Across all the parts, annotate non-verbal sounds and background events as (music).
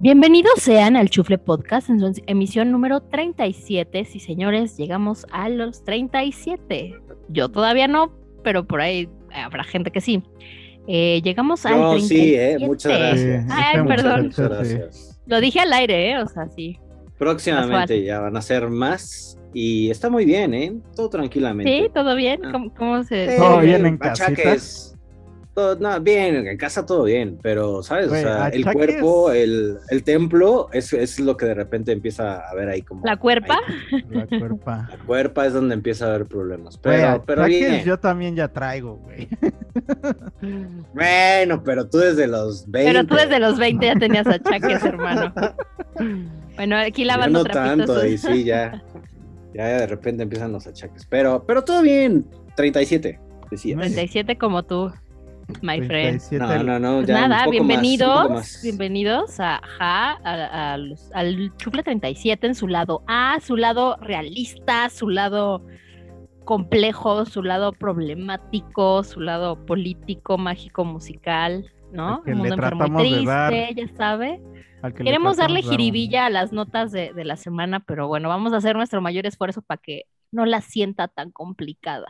Bienvenidos sean al Chufle Podcast en su emisión número 37. Sí, señores, llegamos a los 37. Yo todavía no, pero por ahí habrá gente que sí. Eh, llegamos al No, 37. sí, eh, muchas gracias. Ay, muchas perdón. Muchas gracias. Lo dije al aire, ¿eh? O sea, sí. Próximamente ya van a ser más y está muy bien, ¿eh? Todo tranquilamente. Sí, todo bien. Ah. ¿Cómo, cómo se.? Eh, ¿Todo bien en achaques, todo- no, bien, en casa todo bien, pero, ¿sabes? O sea, el cuerpo, el, el templo, es, es lo que de repente empieza a ver ahí como... ¿La cuerpa? ahí. La cuerpa. la cuerpa es donde empieza a haber problemas. Pero, pero achaques bien. yo también ya traigo, güey. (laughs) Bueno, pero tú desde los 20. Pero tú desde los 20 ya tenías achaques, hermano. Bueno, aquí Yo lavando no trapitos. tanto, y sí, ya. Ya de repente empiezan los achaques. Pero, pero todo bien. 37, decía. 37 como tú, my friend. 37 No, no, no. Pues ya un nada, poco más, un bienvenidos, más. bienvenidos a, ajá, a- a los- al Chufle 37 en su lado A, su lado realista, su lado complejo, su lado problemático, su lado político, mágico, musical, ¿no? Al que Un le mundo enfermo y triste, dar. ya sabe. Queremos darle dar un- jiribilla a las notas de, de la semana, pero bueno, vamos a hacer nuestro mayor esfuerzo para que no la sienta tan complicada.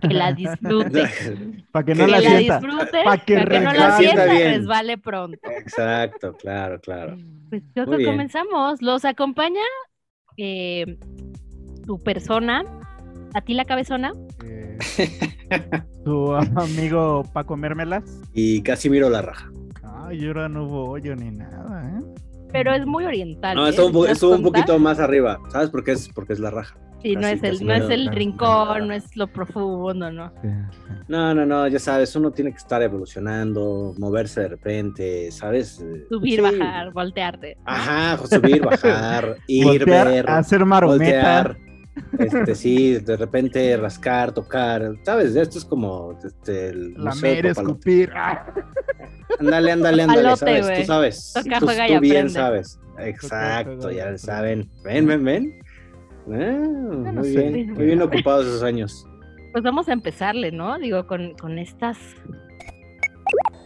Que la (laughs) disfrute. (laughs) Para que no que la la sienta. disfrute, pa' que para que no la sienta, bien. resbale pronto. Exacto, claro, claro. Pues yo creo que comenzamos. Los acompaña eh, tu persona, a ti la cabezona. Eh, tu amigo Paco Mermelas. Y casi miro la raja. Ay, ahora no hubo hoyo ni nada, ¿eh? Pero es muy oriental. No, ¿eh? estuvo un, ¿Te das estuvo un poquito más arriba. ¿Sabes por qué es? Porque es la raja. Sí, no es el, no es el rincón, no es lo profundo, ¿no? No, no, no, ya sabes, uno tiene que estar evolucionando, moverse de repente, ¿sabes? Subir, sí. bajar, voltearte. Ajá, subir, bajar, (laughs) ir, Voltear, ver, hacer marometa. voltear. Este, sí, (laughs) de repente rascar, tocar, ¿sabes? Esto es como este, el Lamer, escupir. Ah, Ándale, ándale, ándale, ¿sabes? Tú sabes. Toca, tú, juega tú y bien aprende. sabes. Exacto, ya saben. Ven, ven, ven. Ah, no muy sé. bien, muy bien ocupados esos años. Pues vamos a empezarle, ¿no? Digo, con, con estas.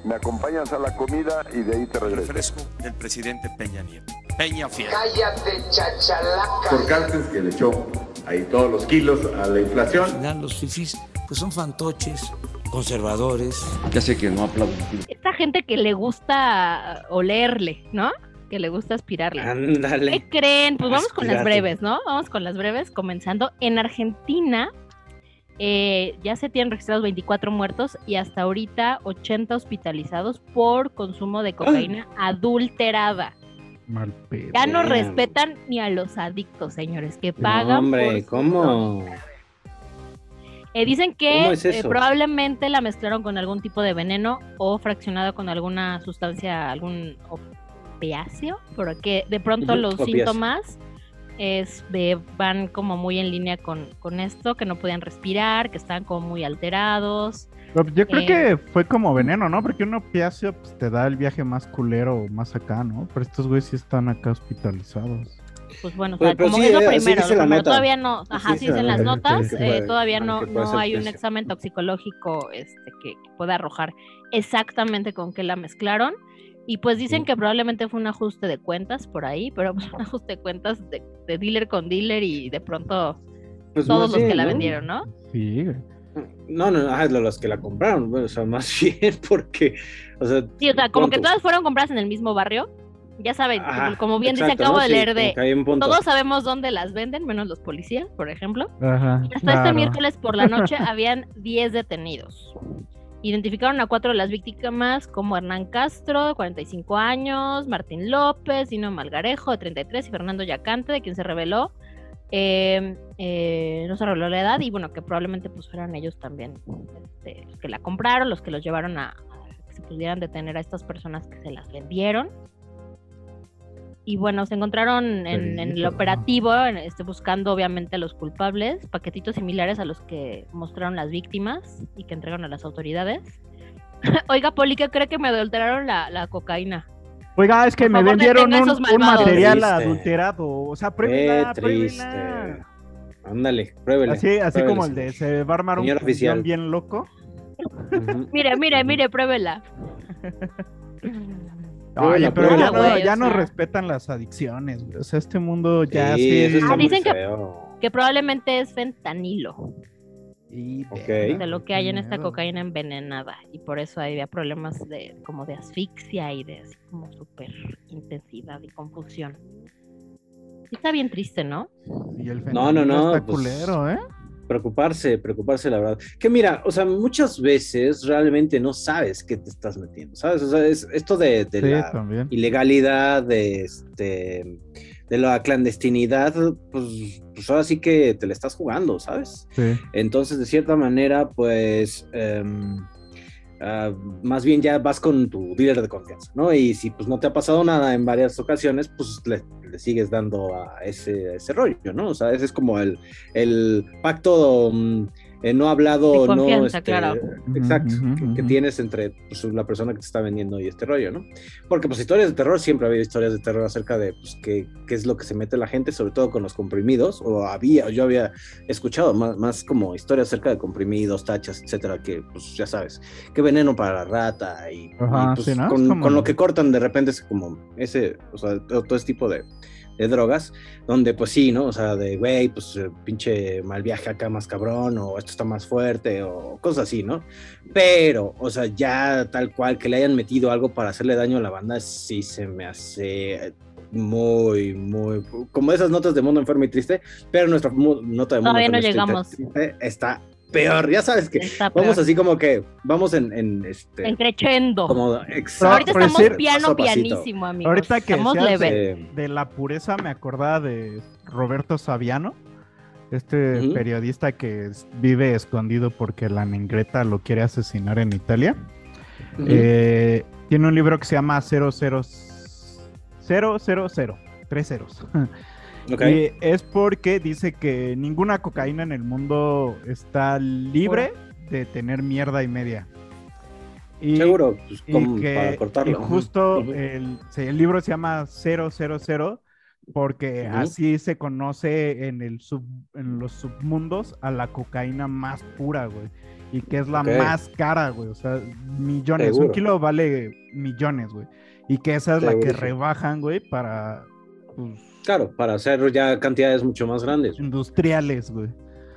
Me acompañas a la comida y de ahí te regreso. Refresco del presidente Peña Nieto. Peña Fiel. Cállate, chachalaca. Por Cárcel que le echó ahí todos los kilos a la inflación. Al final los fifís pues son fantoches, conservadores. Ya sé que no aplaudo. Esta gente que le gusta olerle, ¿no? Que le gusta aspirarle. Ándale. ¿Qué creen? Pues vamos con las breves, ¿no? Vamos con las breves, comenzando. En Argentina eh, ya se tienen registrados 24 muertos y hasta ahorita 80 hospitalizados por consumo de cocaína adulterada. Mal pedo. Ya no respetan ni a los adictos, señores, que No, pagan. hombre, por ¿cómo? Eh, dicen que ¿Cómo es eh, probablemente la mezclaron con algún tipo de veneno o fraccionada con alguna sustancia, algún opiáceo, porque de pronto los opiáceo. síntomas es, de- van como muy en línea con, con esto, que no podían respirar, que estaban como muy alterados. Pero Yo creo Eh, que fue como veneno, ¿no? Porque un opiáceo pues, te da el viaje más culero, más acá, ¿no? Pero estos güeyes sí están acá hospitalizados. Pues bueno, o Pues, sea, pero como sí, es lo eh, primero, lo todavía no, ajá, Así sí dice dicen la las nota, notas, eh, todavía no, no hay un examen toxicológico este, que, que pueda arrojar exactamente con qué la mezclaron. Y pues dicen Sí. que probablemente fue un ajuste de cuentas por ahí, pero pues, un ajuste de cuentas de, de dealer con dealer y de pronto Pues todos los que la ¿no? vendieron, ¿no? Sí. No, no, ah, los que la compraron, bueno, o sea, más (laughs) bien porque, o sea, Sí, o sea, como que todas fueron compradas en el mismo barrio. Ya saben, Ajá, como bien dice, exacto, acabo ¿no? de Sí, leer de... Todos sabemos dónde las venden, menos los policías, por ejemplo. Ajá. Hasta este miércoles por la noche (laughs) habían 10 detenidos. Identificaron a cuatro de las víctimas como Hernán Castro, de 45 años, Martín López, Dino Malgarejo, de 33, y Fernando Yacante, de quien se reveló. eh, eh, no se reveló la edad y bueno, que probablemente pues fueran ellos también este, los que la compraron, los que los llevaron a, a que se pudieran detener a estas personas que se las vendieron. Y bueno, se encontraron en, en el operativo, en- este, buscando obviamente a los culpables, paquetitos similares a los que mostraron las víctimas y que entregaron a las autoridades. (laughs) Oiga, Poli, ¿qué cree que me adulteraron la, la cocaína? Oiga, es que Por me favor, vendieron un, material Triste. adulterado. O sea, Qué pruébela, triste. pruébela. Ándale, pruébele. Así, así como el de se va a armar un Señor oficial. bien loco. (laughs) Mire, mire, mire, pruébela. (laughs) Oye, pero ya, no, ya o no respetan las adicciones. güey. O sea, este mundo ya Sí, sí. eso Ah, dicen que-. Que probablemente es fentanilo, Y de lo que hay en esta cocaína envenenada. Y por eso había problemas de como de asfixia y de así como súper intensidad y confusión. Está bien triste, ¿no? Y el No, no, fentanilo no, Está pues, culero, ¿eh? Preocuparse, preocuparse, la verdad. Que mira, o sea, muchas veces realmente no sabes qué te estás metiendo, ¿sabes? O sea, es esto de, de Sí, la también. ilegalidad, de este de la clandestinidad, pues, pues ahora sí que te la estás jugando, ¿sabes? Sí. Entonces, de cierta manera, pues, em, ah, más bien ya vas con tu dealer de confianza, ¿no? Y si pues no te ha pasado nada en varias ocasiones, pues le, sigues dando a ese, ese rollo, ¿no? O sea, ese es como el, el pacto mm, eh, no hablado, De no... este, claro. Exacto, que, tienes entre pues, la persona que te está vendiendo y este rollo, ¿no? Porque pues historias de terror, siempre ha habido historias de terror acerca de pues, qué, qué es lo que se mete la gente, sobre todo con los comprimidos, o había, yo había escuchado más, más como historias acerca de comprimidos, tachas, etcétera, que pues ya sabes, qué veneno para la rata y, Ajá, y, pues, sí, ¿no? Es con, como- con lo que cortan de repente es como ese, o sea, todo, todo ese tipo de, de drogas, donde pues sí, ¿no? O sea, de, güey, pues eh, pinche mal viaje acá más cabrón, o esto está más fuerte, o cosas así, ¿no? Pero, o sea, ya tal cual que le hayan metido algo para hacerle daño a la banda, sí se me hace muy, muy, como esas notas de Mundo Enfermo y Triste, pero nuestra nota de Mundo Todavía no Enfermo y llegamos. Triste está peor, ya sabes que Está vamos peor. así como que, vamos en, en este... En crescendo. Como, exacto. Ahorita estamos decir- piano pianísimo, amigos. Ahorita que estamos. Eh, De la pureza me acordaba de Roberto Saviano, este periodista que vive escondido porque la negreta lo quiere asesinar en Italia. Eh, tiene un libro que se llama 00 000, tres ceros. Y es porque dice que ninguna cocaína en el mundo está libre de tener mierda y media. Y, Seguro, pues, y que para cortarlo. y justo el, el libro se llama 000 porque Ujú. así se conoce en, el sub, en los submundos a la cocaína más pura, güey. Y que es la más cara, güey. O sea, millones. Un kilo vale millones, güey. Y que esa es la que rebajan, güey, para pues, Claro, para hacer ya cantidades mucho más grandes. industriales, güey.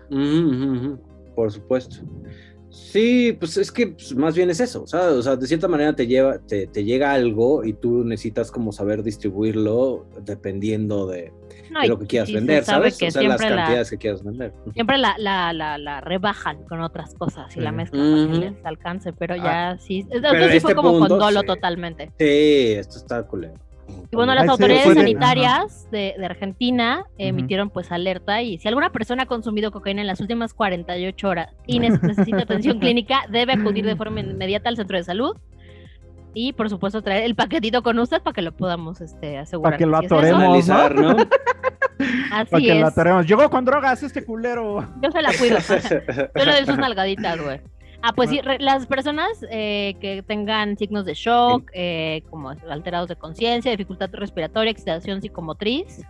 Ujú, ujú, ujú, Por supuesto. Sí, pues es que pues, más bien es eso, ¿sabes? O sea, de cierta manera te lleva, te, te llega algo y tú necesitas como saber distribuirlo dependiendo de, No, de lo que quieras vender, sabe ¿sabes? que O sea, las siempre la- cantidades que quieras vender. Siempre la, la, la, la rebajan con otras cosas y la mezclan para Ujú. que les alcance, pero Ah, ya sí. Esto pero sí este fue como punto, con dolo sí. totalmente. Sí, esto está culero. Y bueno, las autoridades pueden- sanitarias de, de Argentina emitieron pues alerta y si alguna persona ha consumido cocaína en las últimas 48 horas y (laughs) ne- necesita atención clínica, debe acudir de forma inmediata al centro de salud y por supuesto traer el paquetito con usted para que lo podamos este, asegurar. Para que lo sí es atoremos. Analizar, ¿no? (laughs) Así Para que es. la atoremos. Llegó con drogas este culero. Yo se la cuido. (laughs) Yo le doy sus nalgaditas, güey. Ah, pues sí, re- las personas eh, que tengan signos de shock, eh, como alterados de conciencia, dificultad respiratoria, excitación psicomotriz,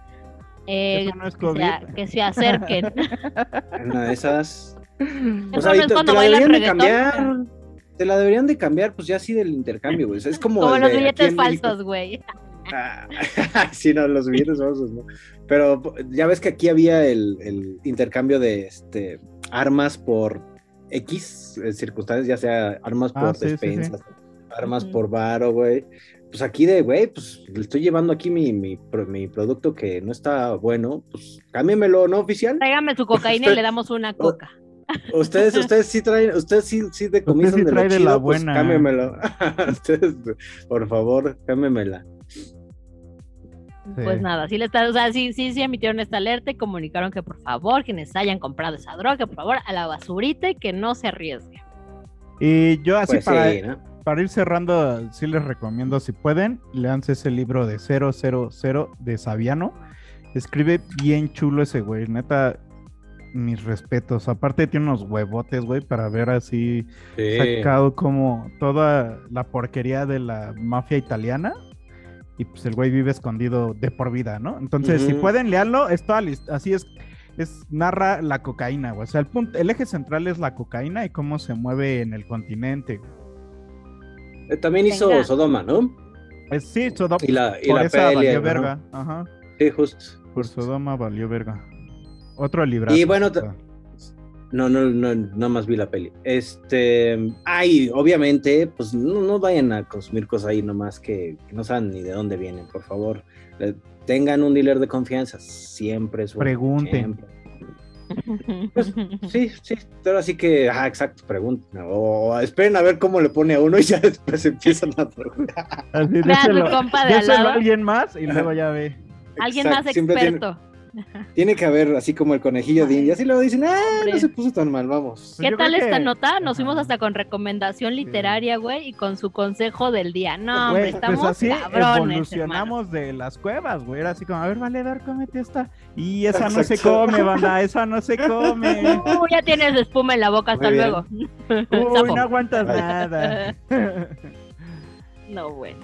eh, Eso no es que, se, que acerquen. (laughs) Una de esas. O Eso sea, te, cuando te la deberían de cambiar. Te la deberían de cambiar, pues ya así del intercambio, güey. O sea, es como. Como los billetes falsos, güey. Ah, (laughs) sí, no, los billetes falsos, ¿no? Pero ya ves que aquí había el, el intercambio de este, armas por X eh, circunstancias, ya sea armas Ah, por sí, sí, sí. despensas, armas por varo, güey. Pues aquí de, güey, pues le estoy llevando aquí mi, mi, mi producto que no está bueno, pues cámbiamelo, ¿no, oficial? Tráigame su cocaína y le damos una (laughs) coca. Ustedes, ustedes sí traen, ustedes sí, sí decomisan sí de lo de la pues buena. cámbiamelo. (laughs) ustedes, por favor, cámbiamela. Pues nada, sí le está, o sea, sí, sí, sí emitieron esta alerta y comunicaron que por favor, quienes hayan comprado esa droga, por favor, a la basurita y que no se arriesgue. Y yo así Pues para, sí, ¿no? para ir cerrando, sí les recomiendo, si pueden, leanse ese libro de 000 de Saviano. Escribe bien chulo ese güey, neta, mis respetos. Aparte tiene unos huevotes, güey, para ver así Sí. sacado como toda la porquería de la mafia italiana. Y pues el güey vive escondido de por vida, ¿no? Entonces, si pueden leerlo, es toda así es, es narra la cocaína, güey. O sea, el punto, el eje central es la cocaína y cómo se mueve en el continente. Eh, También hizo Venga. Sodoma, ¿no? Es, sí, Sodoma. Y la, y por la esa peli. valió verga. Ajá. Sí, justo. Por Sodoma valió verga. Otro librazo. Y bueno, No, no, no, nada más vi la peli. Este, ay, obviamente, pues no, no vayan a consumir cosas ahí nomás que, que no saben ni de dónde vienen, por favor. Eh, tengan un dealer de confianza, siempre es bueno, Pregunten. siempre. (laughs) Pues, sí, sí, pero así que, ah, exacto, pregunten. O, esperen a ver cómo le pone a uno y ya (laughs) después empiezan a preguntar. Así, déselo- compa de déselo a alguien más y luego ya ve. Alguien Exacto, más tiene- experto. Tiene, que haber así como el conejillo de Indias y luego dicen, ah, no se puso tan mal, vamos. ¿Qué yo tal esta que- nota? Nos fuimos hasta con recomendación literaria, güey, y con su consejo del día. No, Güey, hombre, estamos pues así cabrones, evolucionamos de las cuevas, güey. Era así como, a ver, valedor, cómete esta. Y esa no se come, banda, esa no se (laughs) come. Uh, ya tienes espuma en la boca, hasta luego. (laughs) Uy, no aguantas nada. (laughs) No, bueno.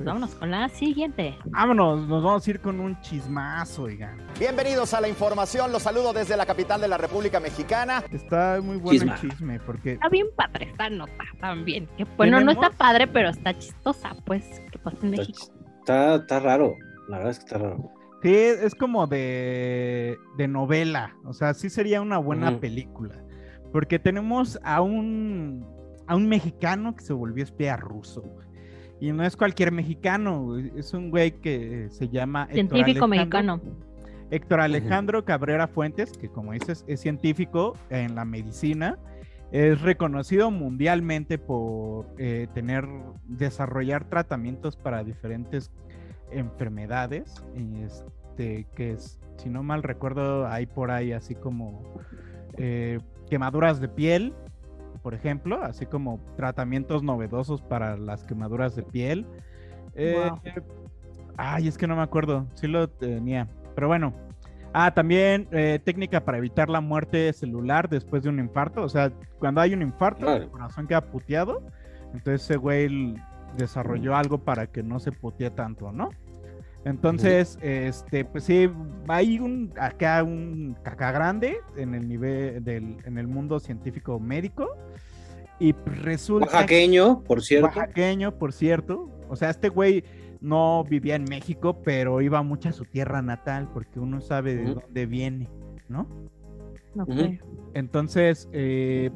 Pues vámonos con la siguiente. Vámonos, nos vamos a ir con un chismazo, oigan. Bienvenidos a la información. Los saludo desde la capital de la República Mexicana. Está muy bueno Chisma. el chisme, porque Está bien padre esta nota también. Que bueno, no está padre, pero está chistosa, pues, que pasa en México. está, está raro, la verdad es que está raro. sí, es como de, de novela. O sea, sí sería una buena película. Porque tenemos a un, a un mexicano que se volvió espía ruso. güey. Y no es cualquier mexicano, es un güey que se llama Héctor Científico Alejandro- mexicano. Héctor Alejandro Cabrera Fuentes, que como dices es científico en la medicina, es reconocido mundialmente por eh, tener, desarrollar tratamientos para diferentes enfermedades, este, que es, si no mal recuerdo, hay por ahí así como eh, quemaduras de piel, por ejemplo, así como tratamientos novedosos para las quemaduras de piel. Eh, Wow. Ay, es que no me acuerdo, sí lo tenía, pero bueno. Ah, también eh, técnica para evitar la muerte celular después de un infarto. O sea, cuando hay un infarto, Claro. el corazón queda puteado. Entonces ese güey desarrolló algo para que no se putee tanto, ¿no? Entonces, este, pues sí, hay un acá un caca grande en el nivel del, en el mundo científico médico. Y resulta que- Oaxaqueño, por cierto. Oaxaqueño, por cierto. O sea, este güey no vivía en México, pero iba mucho a su tierra natal porque uno sabe de dónde viene, ¿no? Ok. Ujú. Entonces, eh,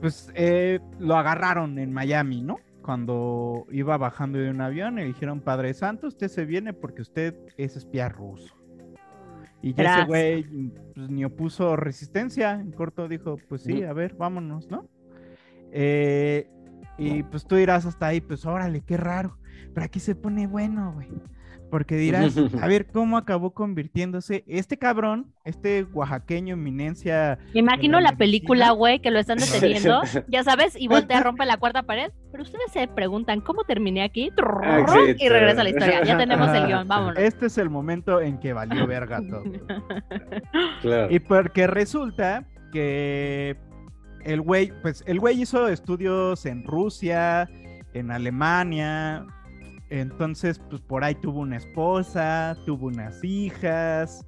pues eh, lo agarraron en Miami, ¿no? Cuando iba bajando de un avión y le dijeron, Padre Santo, usted se viene porque usted es espía ruso. Y ya ese güey pues, ni opuso resistencia, en corto dijo, pues sí, a ver, vámonos, ¿no? Eh, y pues tú dirás hasta ahí, pues órale, qué raro. Pero aquí se pone bueno, güey. Porque dirás, (laughs) a ver cómo acabó convirtiéndose este cabrón, este oaxaqueño eminencia. Me imagino la película, güey, que lo están deteniendo, (laughs) ya sabes, y voltea, rompe la cuarta pared. Pero ustedes se preguntan, ¿cómo terminé aquí? Y regresa a la historia. Ya (laughs) tenemos el guion, vámonos. Este es el momento en que valió verga todo. Claro. Y porque resulta que el güey, pues el güey hizo estudios en Rusia, en Alemania. Entonces, pues por ahí tuvo una esposa, tuvo unas hijas.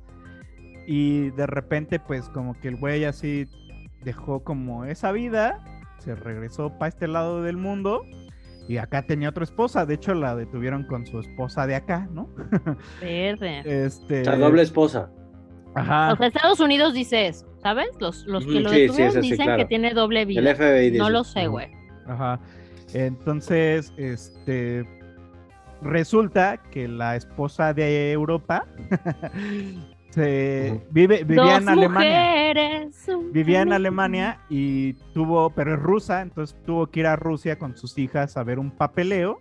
Y de repente, pues como que el güey así dejó como esa vida, se regresó para este lado del mundo. Y acá tenía otra esposa, de hecho la detuvieron con su esposa de acá, ¿no? (laughs) Verde. Este. O sea, doble esposa. Ajá. O sea, Estados Unidos dice eso, ¿sabes? Los, los que Ujú, lo sí, sí, detuvieron sí, dicen claro. que tiene doble vida. El FBI dice. no lo sé, güey. Ajá. Entonces, este resulta que la esposa de Europa (laughs) se vive, vivía en Alemania. Vivía en. Alemania y tuvo, pero es rusa, entonces tuvo que ir a Rusia con sus hijas a ver un papeleo.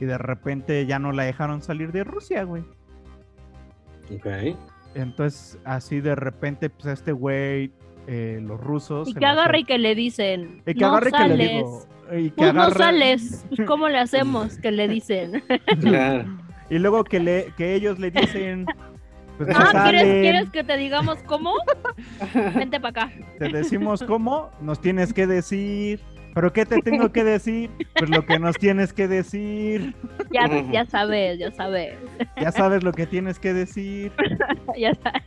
Y de repente ya no la dejaron salir de Rusia, güey. Ok. Entonces, así de repente, pues este güey eh, los rusos. Y que agarre y que le dicen. y que no agarre y que sales. le digo. Y que Pues no agarre- sales. Pues, (laughs) ¿Cómo le hacemos? Que le dicen. Claro. Y luego que, le, que ellos le dicen. Pues no Ah, ¿quieres, ¿quieres que te digamos cómo? (laughs) Vente para acá. Te decimos cómo, nos tienes que decir. ¿Pero qué te tengo que decir? Pues lo que nos tienes que decir. Ya, ya sabes, ya sabes. Ya sabes lo que tienes que decir. (laughs) ya sabes.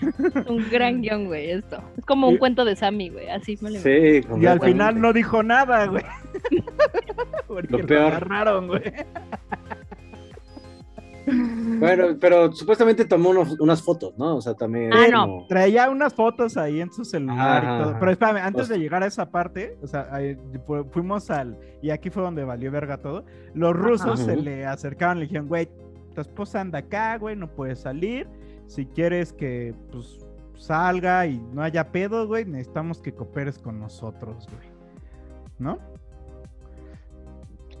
(laughs) Un gran guion, güey, esto. Es como un cuento de Sammy, güey. Así me lo Sí, Y al final no dijo nada, güey. (laughs) Porque Lo lo peor. agarraron, güey. Bueno, pero supuestamente tomó unos- unas fotos, ¿no? O sea, también. Ah, no. como- Traía unas fotos ahí en su celular y Ajá, todo. ajá. Pero espérame, antes Pues- de llegar a esa parte, o sea, ahí fu- fuimos al. Y aquí fue donde valió verga todo. Los rusos se Ujú. le acercaron, le dijeron, güey, tu esposa anda acá, güey, no puede salir. Si quieres que, pues, salga y no haya pedo, güey, necesitamos que cooperes con nosotros, güey. ¿No?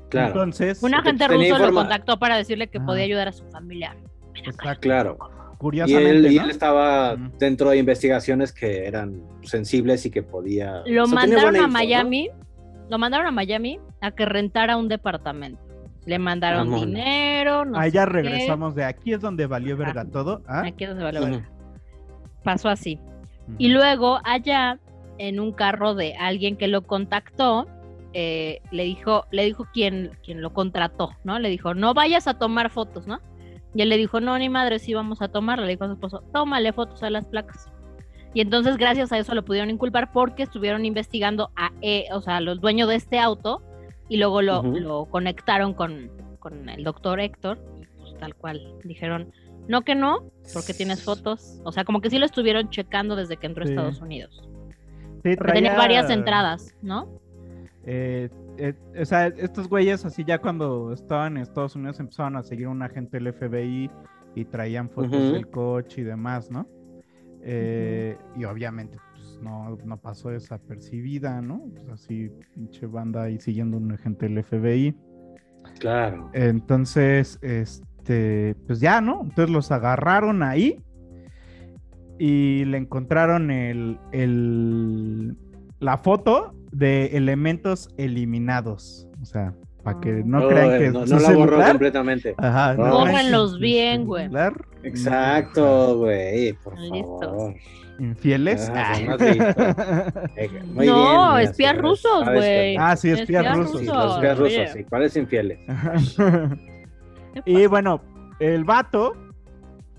Claro. Entonces, Un agente ruso lo contactó para decirle que podía ayudar a su familia. exacto, Claro. Y curiosamente, él, y él estaba dentro de investigaciones que eran sensibles y que podía. Lo o sea, tenía mandaron a. Miami. Lo mandaron a Miami a que rentara un departamento. Le mandaron dinero. No Ahí sé ya qué. regresamos de aquí es donde valió verga todo. ¿ah? Aquí es donde Ujú. verga. Pasó así. Y luego allá, en un carro de alguien que lo contactó, eh, le dijo, le dijo quien, quien lo contrató, ¿no? Le dijo, no vayas a tomar fotos, ¿no? Y él le dijo, no, ni madre, sí vamos a tomarla. Le dijo a su esposo, tómale fotos a las placas. Y entonces, gracias a eso, lo pudieron inculpar porque estuvieron investigando a, eh, o sea, a los dueños de este auto y luego lo, lo conectaron con, con el doctor Héctor. Y pues tal cual, dijeron, no que no, porque tienes fotos. O sea, como que sí lo estuvieron checando desde que entró a. Estados Unidos. Sí, Porque tenía traía- varias entradas, ¿no? Eh, eh, o sea, estos güeyes así ya cuando estaban en Estados Unidos empezaron a seguir un agente del FBI y traían fotos del coche y demás, ¿no? Eh, Y obviamente pues, no, no pasó desapercibida, ¿no? Pues así, pinche banda ahí siguiendo un agente del FBI. Claro. Entonces, este, pues ya, ¿no? Entonces los agarraron ahí y le encontraron el, el- la foto de elementos eliminados. O sea, para que no Oh, crean que no, no la borró completamente. Ajá, No. Bórrenlos bien, güey. Exacto, güey, por Listos. Infieles. Ah. (laughs) Eh, muy No, bien, espías rusos, que- güey. Ah, sí, espías Espías rusos. Sí, rusos. los espías Oye. rusos, sí. ¿Cuáles infieles? ¿Qué (laughs) y bueno, el vato,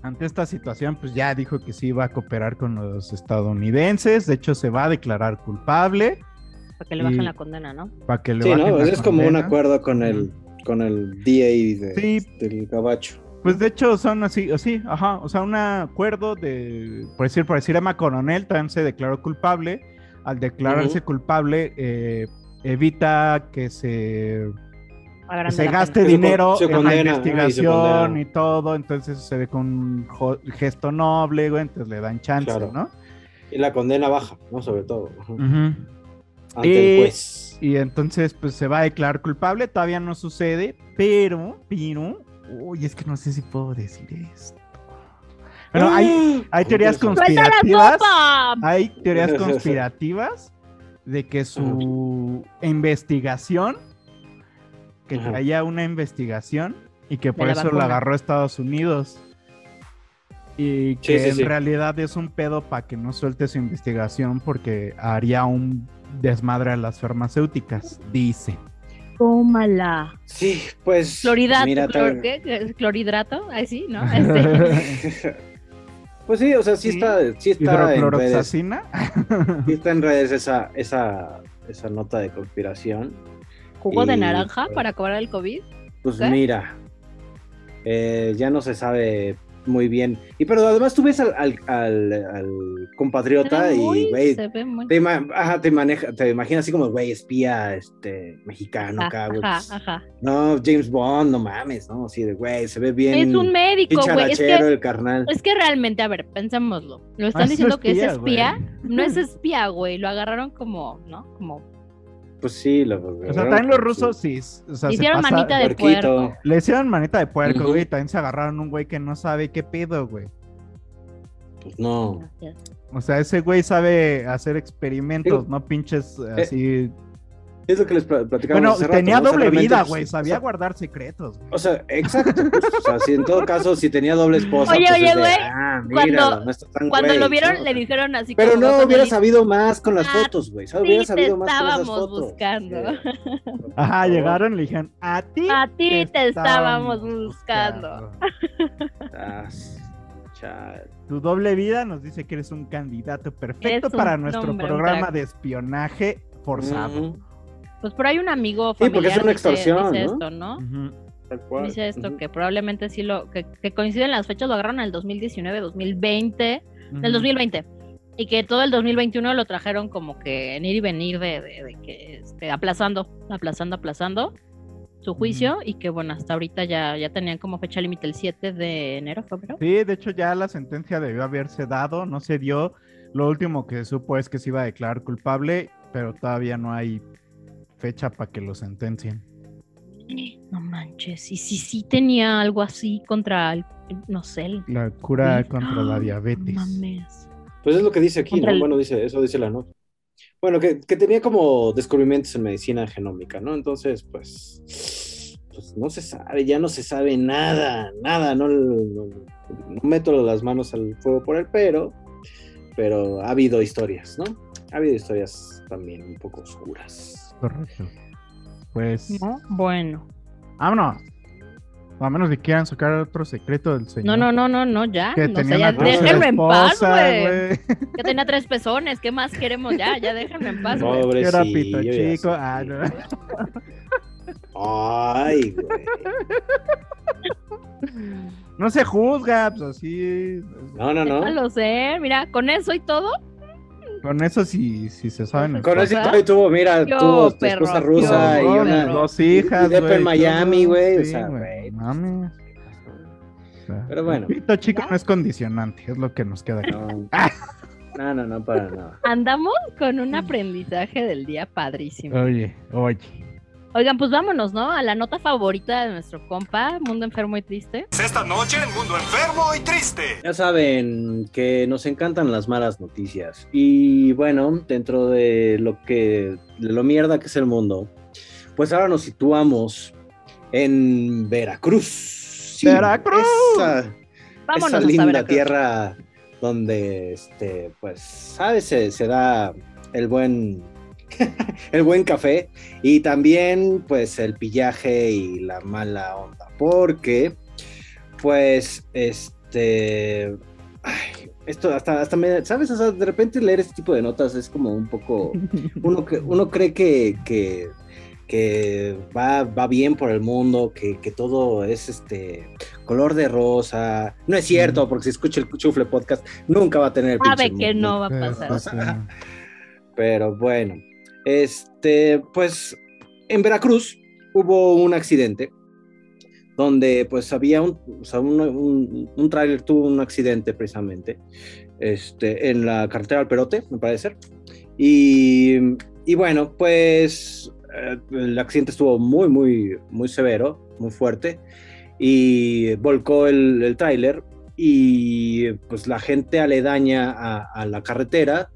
ante esta situación, pues ya dijo que sí iba a cooperar con los estadounidenses. De hecho, se va a declarar culpable Para que le bajen la condena, ¿no? para que le Sí, bajen ¿no? la es como un acuerdo con el, con el DA de- Sí. del gabacho. Pues de hecho son así, así, ajá, o sea, un acuerdo de, por decir, por decir, Emma Coronel también se declaró culpable. Al declararse culpable, eh, evita que se, que se gaste Que se con- dinero se en la y investigación condena. y todo, entonces se ve con un gesto noble, güey, entonces le dan chance, Claro. ¿no? Y la condena baja, ¿no? Sobre todo. ajá. Ujú. Ante Y- el juez. Y entonces, pues se va a declarar culpable, todavía no sucede, pero, pero, uy, es que no sé si puedo decir esto. Bueno, hay, hay teorías Interesante. ¡Suelta la conspirativas. Hay teorías (laughs) conspirativas de que su investigación, que traía una investigación y que por la eso la agarró Estados Unidos. Y Sí, que sí, en sí. realidad es un pedo para que no suelte su investigación porque haría un desmadre a las farmacéuticas, dice. Tómala. Sí, pues. Cloridato. mira, clor- ¿Qué? ¿Clorhidrato? ¿no? Este, (laughs) pues sí, o sea, sí, Sí. está, sí está en redes. Sí está en redes esa, esa, esa nota de conspiración. ¿Jugo de naranja pues, para cobrar el COVID? Pues ¿Qué? mira, eh, ya no se sabe muy bien. Y pero además tú ves al, al, al- al compatriota muy- y, muy- te, ima- ajá, te, maneja, te imaginas así como, güey, espía este, mexicano acá, güey. Ajá, pues, ajá. No, James Bond, no mames, ¿no? Así de, güey, se ve bien. Es un médico, güey. Es que, el carnal. es que realmente, a ver, pensémoslo. Lo Ah, están es diciendo que es espía. No es (laughs) espía, güey. Lo agarraron como, ¿no? Como. Pues sí, lo, O sea, también los rusos sí. O sea, se Hicieron pasa- manita de puerco. Le hicieron manita de puerco, güey. y También se agarraron un güey que no sabe qué pedo, güey. Pues no. Gracias. O sea, ese güey sabe hacer experimentos, no pinches Eh, así. Es lo que les pla- platicamos Bueno, hace rato, tenía ¿no? O sea, doble vida, pues, güey. o Sabía sea, guardar secretos. O sea, exacto. pues, o sea, si en todo caso, si tenía doble esposa. Oye, pues oye, güey, ah, mira, cuando- no está tan Cuando güey, lo vieron, ¿no? le dijeron así Pero como no con hubiera sabido más con las Ah, fotos, güey. Sí, Hubiera te sabido más con estábamos fotos. buscando. (laughs) Ajá, llegaron y le dijeron, a ti. A ti te estábamos buscando. Chale. (laughs) Tu doble vida nos dice que eres un candidato perfecto un para nuestro programa de espionaje forzado. Pues por ahí un amigo Sí, porque familiar es una dice- extorsión, dice ¿no? esto, ¿no? Tal cual. Dice esto, que probablemente sí lo, que, que coinciden las fechas, lo agarraron en el 2019, 2020, del Ujú. 2020. Y que todo el 2021 lo trajeron como que en ir y venir de, de- de que este, aplazando, aplazando, aplazando su juicio. Y que bueno, hasta ahorita ya, ya tenían como fecha límite el 7 de enero, febrero. Sí, de hecho ya la sentencia debió haberse dado, no se dio. Lo último que se supo es que se iba a declarar culpable, pero todavía no hay fecha para que lo sentencien. No manches. Y si sí tenía algo así contra el, no sé, el La cura contra la ¡Ah! diabetes. Mames. Pues es lo que dice aquí, Contra ¿no? el- Bueno, dice, eso dice la nota. Bueno, que, que tenía como descubrimientos en medicina genómica, ¿no? Entonces, pues, pues no se sabe, ya no se sabe nada, nada, no, no- no meto las manos al fuego por él, pero, pero ha habido historias, ¿no? Ha habido historias también un poco oscuras. Correcto. Pues, No, bueno. vámonos. A menos que quieran sacar otro secreto del señor. No, no, no, no, no, ya. Que no tenía sé, ya déjenme en paz, güey. Que tenía tres pezones, ¿qué más queremos ya? Ya déjenme en paz, güey. Que era pito chico. Ah, no. Ay, güey. No se juzga, pues así. No, no, no. Déjalo ser, mira, con eso y todo. Con eso sí, sí se saben. Con eso y tuvo, mira, Yo, tuvo tu perro, esposa rusa yo, y Dos- una. dos hijas, y Depa en Miami, güey. o Sí, sea, güey, no mames. Pero bueno. el Pito chico no es condicionante, es lo que nos queda aquí. No, no, no, no, para nada. Andamos con un aprendizaje del día padrísimo. Oye, oye. Oigan, pues vámonos, ¿no? A la nota favorita de nuestro compa, Mundo Enfermo y Triste. Esta noche en Mundo Enfermo y Triste. Ya saben que nos encantan las malas noticias. Y bueno, dentro de lo que, de lo mierda que es el mundo, pues ahora nos situamos en Veracruz. Sí, ¡Veracruz! Esa, Vámonos esa linda Veracruz. tierra donde, este, pues, sabes, se, se da el buen, (laughs) el buen café y también, pues, el pillaje y la mala onda, porque, pues, este, ay, esto hasta, hasta me, sabes, o sea, de repente leer este tipo de notas es como un poco, (laughs) uno, que- uno cree que, que, que va, va bien por el mundo, que, que todo es este color de rosa. No es cierto, porque si escucha el Chufle Podcast, nunca va a tener el Sabe que mundo. no va a pasar. Pero bueno, este, pues en Veracruz hubo un accidente donde pues había un, o sea, un, un, tuvo un accidente precisamente este, en la carretera al Perote, me parece. Y, y bueno, pues eh, el accidente estuvo muy, muy, muy severo, muy fuerte y volcó el, el tráiler y pues la gente aledaña a la carretera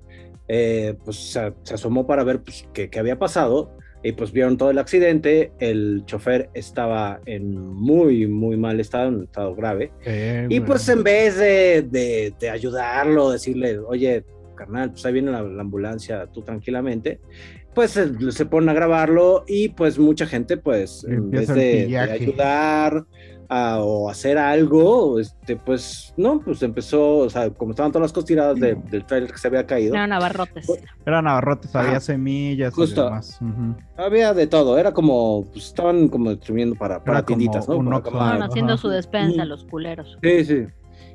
eh, pues se, se, asomó para ver pues, qué, qué, había pasado y pues vieron todo el accidente, el chofer estaba en muy, muy mal estado, en un estado grave, Eh, y pues en vez de, de, de, ayudarlo, decirle, oye, carnal, pues ahí viene la, la ambulancia, tú tranquilamente, pues se, se ponen a grabarlo y pues mucha gente pues en vez de, de ayudar a, o hacer algo, este, pues no, pues empezó, o sea, como estaban todas las cosas tiradas de, del trailer que se había caído. Eran abarrotes. Eran abarrotes, había semillas Justo. y demás. Uh -huh. Había de todo, era como, pues estaban como distribuyendo para, para tienditas, ¿no? Para Estaban haciendo su despensa, los culeros. Sí, sí.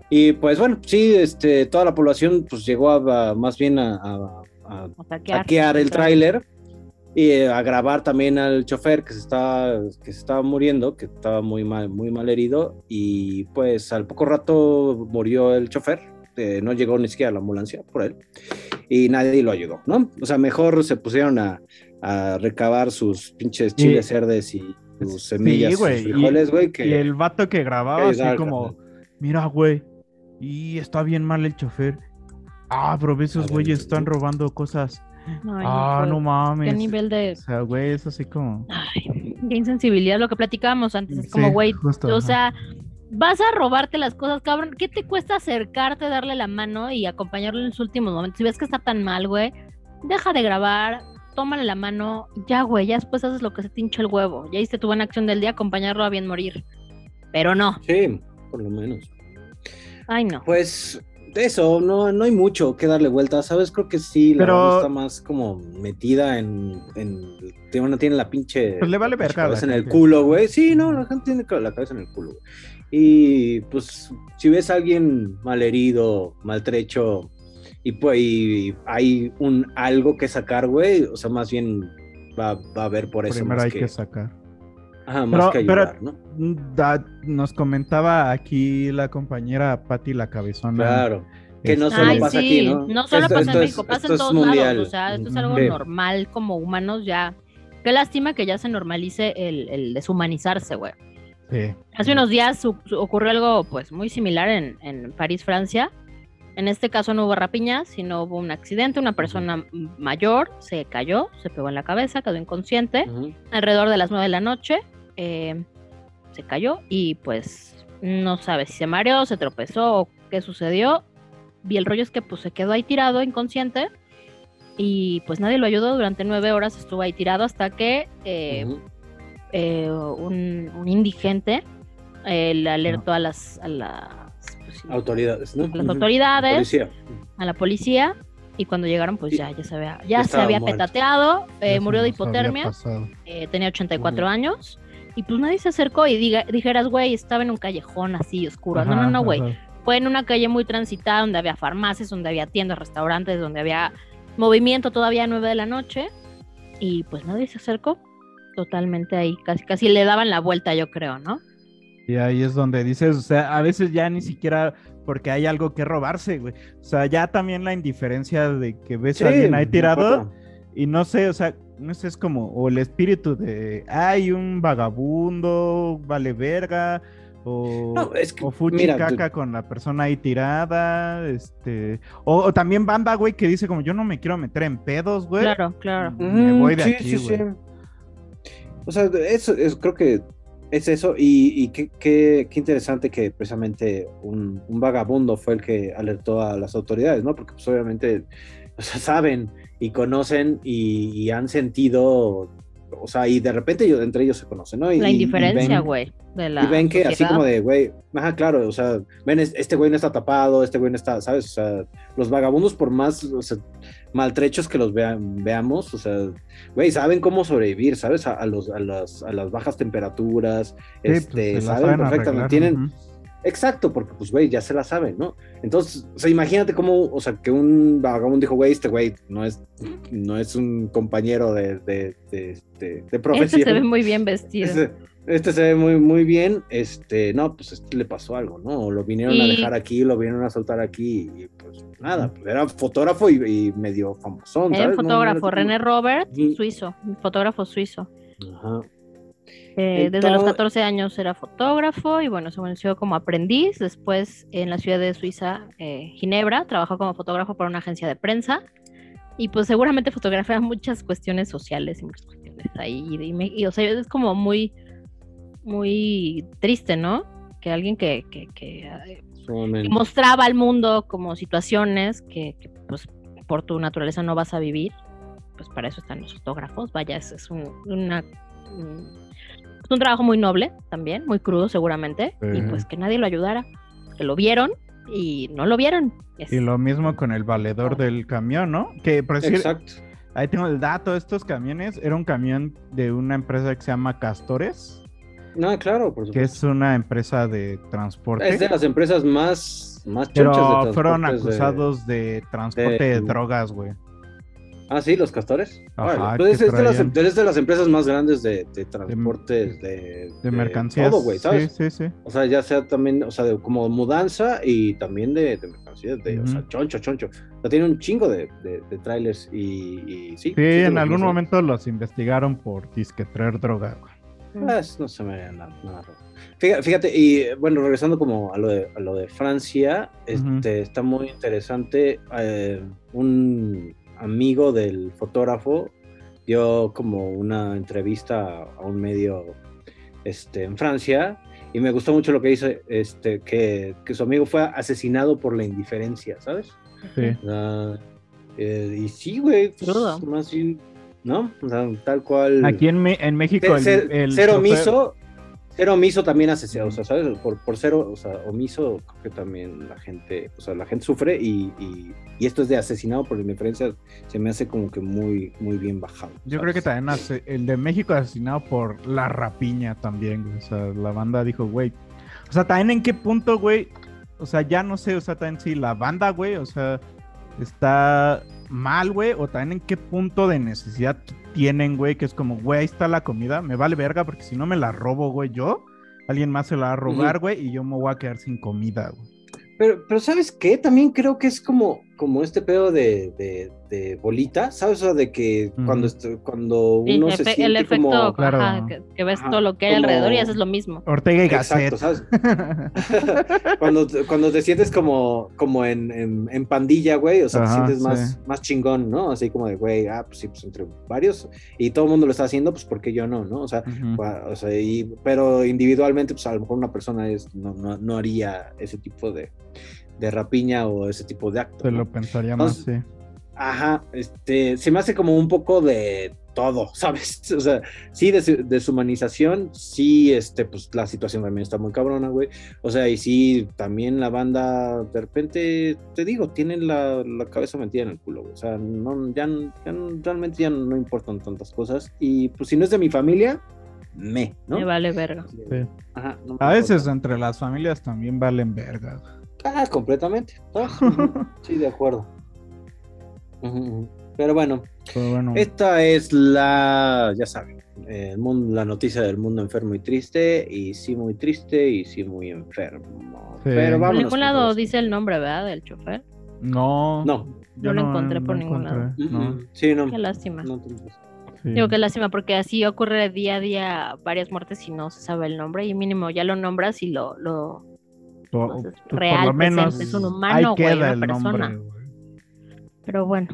Y pues bueno, sí, este, toda la población pues llegó a, a más bien a, a, a saquear, saquear el tráiler y eh, a grabar también al chofer que se estaba que se estaba muriendo, que estaba muy mal muy mal herido y pues al poco rato murió el chofer, eh, no llegó ni siquiera la ambulancia por él y nadie lo ayudó, ¿no? O sea, mejor se pusieron a, a recabar sus pinches chiles verdes y sus semillas, sí, güey, sus frijoles, güey, que y el vato que grababa así como, mira, güey, y está bien mal el chofer. Ah, pero esos güeyes están robando cosas. Ay, ah, qué- no mames. Qué nivel de O sea, güey, es así como. ay, qué insensibilidad lo que platicábamos antes. Es como, güey, justo, o ajá. sea, vas a robarte las cosas, cabrón. ¿Qué te cuesta acercarte, darle la mano y acompañarlo en los últimos momentos? Si ves que está tan mal, güey, deja de grabar, tómale la mano, ya, güey, ya después haces lo que se te hincha el huevo. Ya hiciste tu buena acción del día, acompañarlo a bien morir. Pero no, Sí, por lo menos. ay no. Pues eso, no, no hay mucho que darle vuelta, ¿sabes? Creo que sí, la Pero- banda está más como metida en. en tiene, no tiene la pinche. Pues le vale verga cabeza en el culo, güey. Sí, no, la gente tiene la cabeza en el culo, güey. Y pues, si ves a alguien malherido, maltrecho, y pues y hay un algo que sacar, güey, o sea, más bien va, va a haber por eso. Primero más hay que, que sacar. Ajá, más Pero- que pero- ayudar, ¿no? Da- nos comentaba aquí la compañera Patti la cabezona. Claro. Que no solo Ay, pasa sí, aquí, ¿no? no solo Esto- pasa esto en es- México, pasa esto en es todos mundial. lados. O sea, esto es algo Sí. normal como humanos ya. Qué lástima que ya se normalice el, el deshumanizarse, güey. sí. Hace unos días su- su- ocurrió algo pues muy similar en, en París, Francia. En este caso no hubo rapiñas, sino hubo un accidente. Una persona mayor se cayó, se pegó en la cabeza, quedó inconsciente. Ujú. Alrededor de las 9 de la noche eh, se cayó y pues no sabe si se mareó, se tropezó o qué sucedió. Y el rollo es que pues se quedó ahí tirado, inconsciente. Y pues nadie lo ayudó durante nueve horas, estuvo ahí tirado hasta que eh, eh, un, un indigente eh, le alertó a las, a las, pues, Autoridades, ¿no? a las autoridades, Policía. a la policía, y cuando llegaron, pues ya, ya se había, ya se había muerto. petateado, eh, murió de hipotermia, eh, tenía 84 Ujú. años, y pues nadie se acercó y diga, dijeras, güey, estaba en un callejón así oscuro. no, no, no, güey. ajá. Fue en una calle muy transitada donde había farmacias, donde había tiendas, restaurantes, donde había movimiento todavía a 9 de la noche, y pues nadie se acercó. Totalmente ahí, casi, casi le daban la vuelta, yo creo, ¿no? Y ahí es donde dices, o sea, a veces ya ni siquiera porque hay algo que robarse, güey. O sea, ya también la indiferencia de que ves a alguien ahí no tirado y no sé, o sea, no sé, es como, o el espíritu de, hay un vagabundo, vale verga, o, No, es que, o fuchi mira, caca con la persona ahí tirada, este, o, o también banda, güey, que dice como, yo no me quiero meter en pedos, güey. Claro, claro. Me Ujú, voy de sí, aquí, sí, sí. güey. O sea, eso, eso creo que es eso. Y, y qué, qué- qué interesante que precisamente un, un vagabundo fue el que alertó a las autoridades, ¿no? Porque pues obviamente o sea, saben y conocen y, y han sentido, o sea, y de repente ellos, entre ellos se conocen, ¿no? Y, La y- y indiferencia, güey, de la Y ven que así como de, güey, ajá, claro, o sea, ven, es- este güey no está tapado, este güey no está, ¿sabes? O sea, los vagabundos, por más o sea, maltrechos que los vean, veamos, o sea, güey, saben cómo sobrevivir, ¿sabes? A, a los, a, las, a las bajas temperaturas, Sí, pues, este, saben saben perfectamente, arreglar, tienen. Exacto, porque pues, güey, ya se la saben, ¿no? Entonces, o sea, imagínate cómo, o sea, que un vagabundo dijo, güey, este güey no es, no es un compañero de, de, de, de- de profesión. Este se ve muy bien vestido. Este, este se ve muy, muy bien. Este, no, pues este le pasó algo, ¿no? O lo vinieron a dejar aquí, lo vinieron a soltar aquí, y pues nada, pues, era fotógrafo y, y medio famosón. Era fotógrafo, no René Robert, suizo, fotógrafo suizo. Ajá. Eh, desde los Entonces- 14 años era fotógrafo y bueno, se inició como aprendiz. Después en la ciudad de Suiza, eh, Ginebra, trabajó como fotógrafo para una agencia de prensa y pues seguramente fotografía muchas cuestiones sociales y muchas cuestiones ahí. Y, y me- y, o sea, es como muy, muy triste, ¿no? Que alguien que, que, que, eh, que mostraba al mundo como situaciones que, que, pues por tu naturaleza no vas a vivir, pues para eso están los fotógrafos, vaya, es, es un, una, un- es un trabajo muy noble también, muy crudo seguramente, y pues que nadie lo ayudara, que lo vieron y no lo vieron. Es- Y lo mismo con el valedor del camión, ¿no? Que por decir, Exacto. ahí tengo el dato, estos camiones, era un camión de una empresa que se llama Castores, No, claro, por que supuesto. es una empresa de transporte. Es de las empresas más, más Pero de fueron de- acusados de, transporte de, de- drogas, güey. Ah, sí, los castores. Ajá, Órale. Pues es, de las, es de las empresas más grandes de, de transportes de, De mercancías. Todo, güey, ¿sabes? Sí, sí, sí. O sea, ya sea también, o sea, de- como mudanza y también de, de mercancías, de, o sea, choncho, choncho. O sea, tiene un chingo de, de, de trailers y, y sí. Sí, en algún momento los investigaron por disque traer droga, güey. Pues, no se me haría nada, nada raro. Fíjate, fíjate, y bueno, regresando como a lo de, a lo de Francia, este, está muy interesante. eh, un amigo del fotógrafo dio como una entrevista a un medio este, en Francia y me gustó mucho lo que dice, este, que, que su amigo fue asesinado por la indiferencia, ¿sabes? Sí. Eh, y sí, güey, pues, más bien, ¿no? O sea, tal cual. Aquí en, Me- en México, el, ser, el ser chofer- omiso, ser omiso también hace, o sea, ¿sabes? Por, por ser o sea, omiso, creo que también la gente, o sea, la gente sufre y, y, y esto es de asesinado por indiferencia, se me hace como que muy, muy bien bajado. Yo creo que también hace- el de México asesinado por la rapiña también. O sea, la banda dijo, güey. O sea, también en qué punto, güey. O sea, ya no sé, o sea, también si la banda, güey, o sea, está mal, güey, o también en qué punto de necesidad tienen, güey, que es como, güey, ahí está la comida, me vale verga, porque si no me la robo, güey, yo, alguien más se la va a robar, güey, y yo me voy a quedar sin comida, güey. Pero, pero ¿sabes qué? También creo que es como, como este pedo de, de, de bolita, ¿sabes? O sea, de que cuando, cuando Sí, uno se siente el efecto como... Claro. ajá, que, que ves Ajá, todo lo que hay como- alrededor y haces lo mismo. Ortega y Gasset. Exacto, ¿sabes? (laughs) (laughs) cuando, cuando te sientes como, como en, en, en pandilla, güey, o sea, Ajá, te sientes sí. más, más chingón, ¿no? Así como de, güey, ah, pues sí, pues entre varios, y todo el mundo lo está haciendo, pues ¿por qué yo no, no? O sea, o sea, y- pero individualmente, pues a lo mejor una persona es, no, no, no haría ese tipo de, de rapiña o ese tipo de acto. Se ¿no? lo pensaría más, sí. Ajá, este, se me hace como un poco de todo, (laughs) ¿sabes? O sea, sí, des- deshumanización, sí, este, pues la situación también está muy cabrona, güey. O sea, y sí, también la banda, de repente, te digo, tienen la, la cabeza metida en el culo, güey. O sea, no, ya, ya no- realmente ya no importan tantas cosas. Y pues si no es de mi familia, me, ¿no? Me vale verga. Sí. Ajá, no me A veces importa. entre las familias también valen verga. güey. Ah, completamente. (laughs) sí, de acuerdo. Pero bueno, Pero bueno, Esta es la, ya saben, el mundo, la noticia del mundo enfermo y triste, y sí muy triste y sí muy enfermo. Sí. Pero Por ningún lado dice el nombre, ¿verdad? Del chofer. no. No. No lo encontré por ningún lado. no. Sí, no. Qué lástima. Sí. Digo qué lástima porque así ocurre día a día varias muertes y no se sabe el nombre y mínimo ya lo nombras y lo, lo Por, pues, es pues, por real, lo menos presente, es un ahí humano, güey, una el persona. nombre, pero bueno,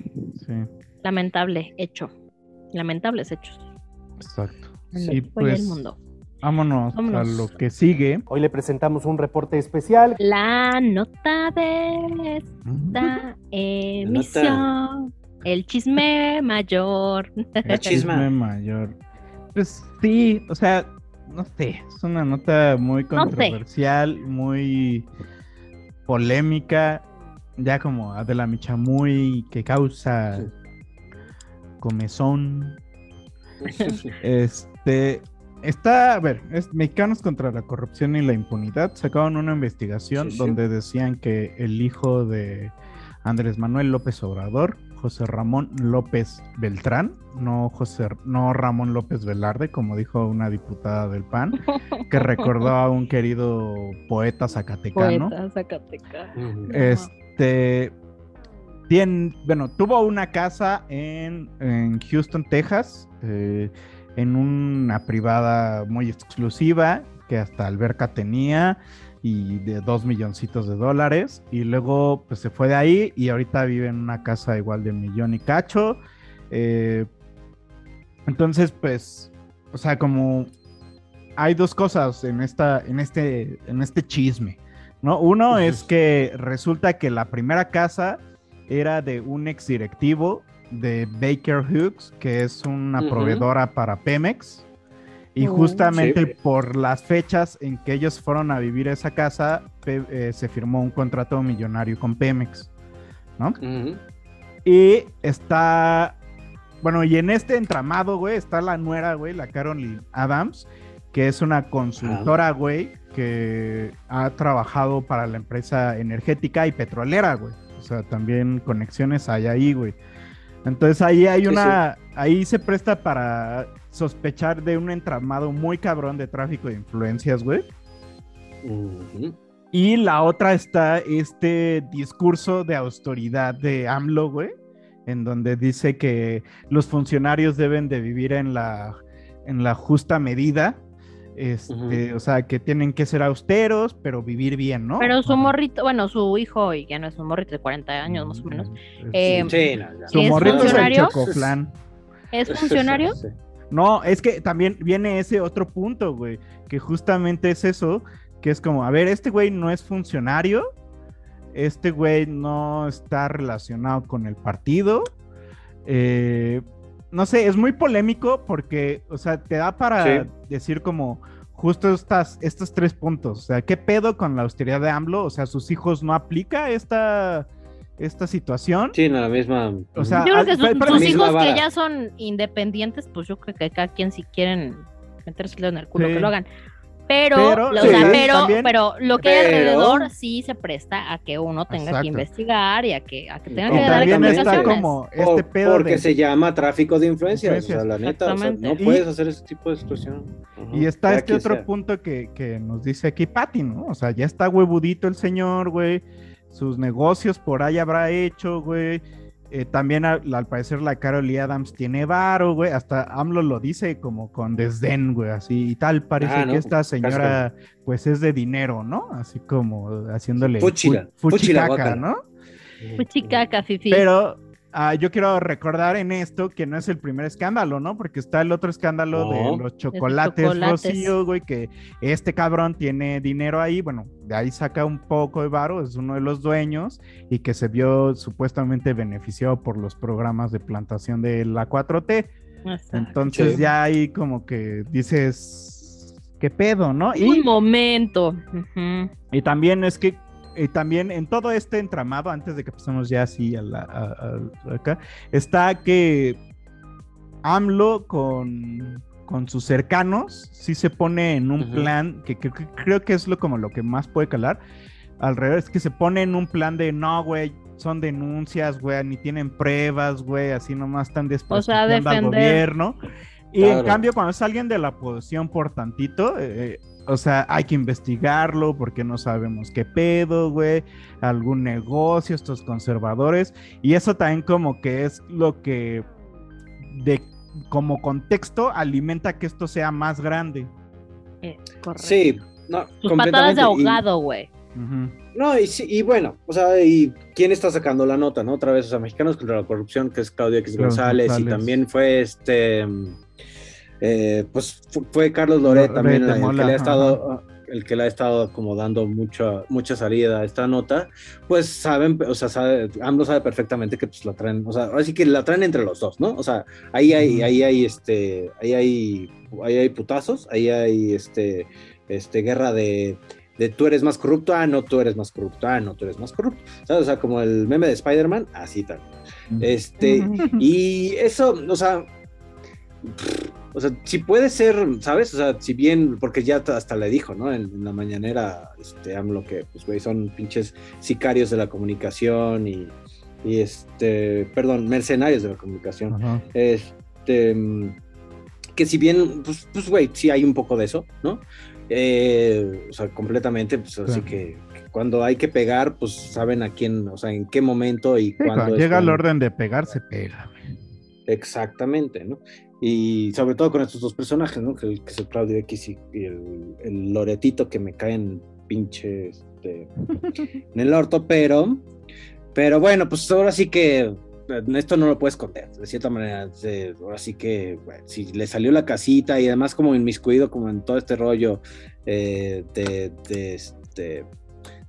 Sí, lamentable hecho. Lamentables hechos. exacto. en Sí, el pues mundo. vámonos, Vámonos. a lo que sigue. Hoy le presentamos un reporte especial. La nota de esta emisión. El chisme mayor. Chisma. Chisme mayor. Pues sí, o sea, no sé, es una nota muy No sé. controversial, muy polémica, ya como Adela Micha muy que causa Sí. comezón. (laughs) Este está, a ver, es Mexicanos contra la corrupción y la impunidad. Sacaron una investigación Sí, sí. donde decían que el hijo de Andrés Manuel López Obrador, José Ramón López Beltrán, no José, no Ramón López Velarde, como dijo una diputada del PAN, que (laughs) recordó a un querido poeta zacatecano. Poeta Zacateca. Este tiene, bueno, tuvo una casa en, en Houston, Texas, eh, en una privada muy exclusiva que hasta alberca tenía y de dos milloncitos de dólares y luego pues se fue de ahí y ahorita vive en una casa igual de un millón y cacho. eh, entonces pues, o sea, como hay dos cosas en esta, en este, en este chisme. ¿no? Uno es que resulta que la primera casa era de un ex directivo de Baker Hughes, que es una proveedora para Pemex. Y Oh. justamente Sí. por las fechas en que ellos fueron a vivir a esa casa, eh, se firmó un contrato millonario con Pemex, ¿no? Y está, bueno, y en este entramado, güey, está la nuera, güey, la Carolyn Adams, que es una consultora, güey, que ha trabajado para la empresa energética y petrolera, güey. O sea, también conexiones hay ahí, güey. Entonces ahí hay Sí, una, ahí se presta para sospechar de un entramado muy cabrón de tráfico de influencias, güey. Y la otra está este discurso de autoridad de AMLO, güey, en donde dice que los funcionarios deben de vivir en la, en la justa medida Este, o sea, que tienen que ser austeros, pero vivir bien, ¿no? Pero su morrito, bueno, su hijo, y ya no es un morrito de 40 años más o menos. eh, Sí, no, ya. Su ¿es morrito es el chocoflan. ¿Es funcionario? Sí. No, es que también viene ese otro punto, güey, que justamente es eso, que es como, a ver, este güey no es funcionario, este güey no está relacionado con el partido, eh, no sé, es muy polémico porque, o sea, te da para Sí. decir como justo estas, estos tres puntos, o sea, ¿qué pedo con la austeridad de AMLO? O sea, ¿sus hijos no aplica esta, esta situación? Sí, no, la misma. O sea, Yo creo que sus, hijos que ya son independientes, pues yo creo que cada quien si quieren meterse el dedo en el culo Sí. que lo hagan. Pero, Pero, o sí, sea, pero, lo que hay alrededor sí se presta a que uno tenga Exacto. que investigar y a que, a que tenga Y que dar explicaciones. como este O- pedo porque de... se llama tráfico de influencias. O sea, la neta, o sea, no Y- puedes hacer ese tipo de situación. Y está este otro sea. punto que, que nos dice aquí Patty, ¿no? O sea, ya está huevudito el señor, güey. Sus negocios por ahí habrá hecho, güey. Eh, también al, al parecer la Carol Lee Adams tiene varo, güey. Hasta AMLO lo dice como con desdén, güey. Así y tal. Parece Ah, ¿no? que esta señora, pues es de dinero, ¿no? Así como haciéndole Fúchila, fu- fuchicaca. ¿no? Fuchicaca, fifi. Pero ah, yo quiero recordar en esto que no es el primer escándalo, ¿no? Porque está el otro escándalo No. de los chocolates, chocolates. Rocío, güey, que este cabrón tiene dinero ahí, bueno, de ahí saca un poco de varo, es uno de los dueños y que se vio supuestamente beneficiado por los programas de plantación de la 4T. Exacto. Entonces Sí. ya ahí como que dices, ¿qué pedo, no? Un Y, momento. Ujú. y también es que y también en todo este entramado, antes de que pasemos ya así a la, a- a- acá, está que AMLO con, con sus cercanos sí se pone en un plan que, que- que creo que es lo como lo que más puede calar. Alrededor es que se pone en un plan de no, güey, son denuncias, güey, ni tienen pruebas, güey, así nomás están desprestigiando al defender. gobierno. Y en cambio, cuando es alguien de la oposición por tantito, eh, o sea, hay que investigarlo porque no sabemos qué pedo, güey, algún negocio, estos conservadores. Y eso también como que es lo que de como contexto alimenta que esto sea más grande. Eh, correcto. Sí, no, Sus patadas completamente. de Y- ahogado, güey. No, y, sí, y bueno, o sea, ¿y quién está sacando la nota, no? Otra vez, o sea, Mexicanos contra la Corrupción, que es Claudio X González, y también fue este, eh, pues fu- fue Carlos Loret Loret también el que le ha estado, el que le ha estado como dando mucha, mucha salida a esta nota, pues saben, o sea, sabe, AMLO sabe perfectamente que pues la traen, o sea, ahora sí que la traen entre los dos, ¿no? O sea, ahí hay, ahí hay este, ahí hay, ahí hay putazos, ahí hay este, este, guerra de, de tú eres más corrupto, ah, no, tú eres más corrupto, ah, no, tú eres más corrupto, ¿sabes? O sea, como el meme de Spider-Man, así tal. Este, (laughs) y eso, o sea, o sea, si puede ser, ¿sabes? O sea, si bien, porque ya hasta le dijo, ¿no? En, en la mañanera, este, AMLO, que, pues, güey, son pinches sicarios de la comunicación y, y este, perdón, mercenarios de la comunicación. Ajá. Este, mm, que si bien, pues, pues, güey, sí hay un poco de eso, ¿no? Eh, o sea, completamente, pues, así Claro. que, que cuando hay que pegar, pues, saben a quién, o sea, en qué momento y Sí, cuándo. cuando llega el orden de pegar, se pega. Exactamente, ¿no? Y sobre todo con estos dos personajes, ¿no? Que, que es el Claudio X y, el, Loretito que me caen pinche este, en el orto, pero, pero bueno, pues ahora sí que eh, esto no lo puedes esconder, de cierta manera. ahora sí que bueno, si le salió la casita y además como inmiscuido como en todo este rollo eh, de, este,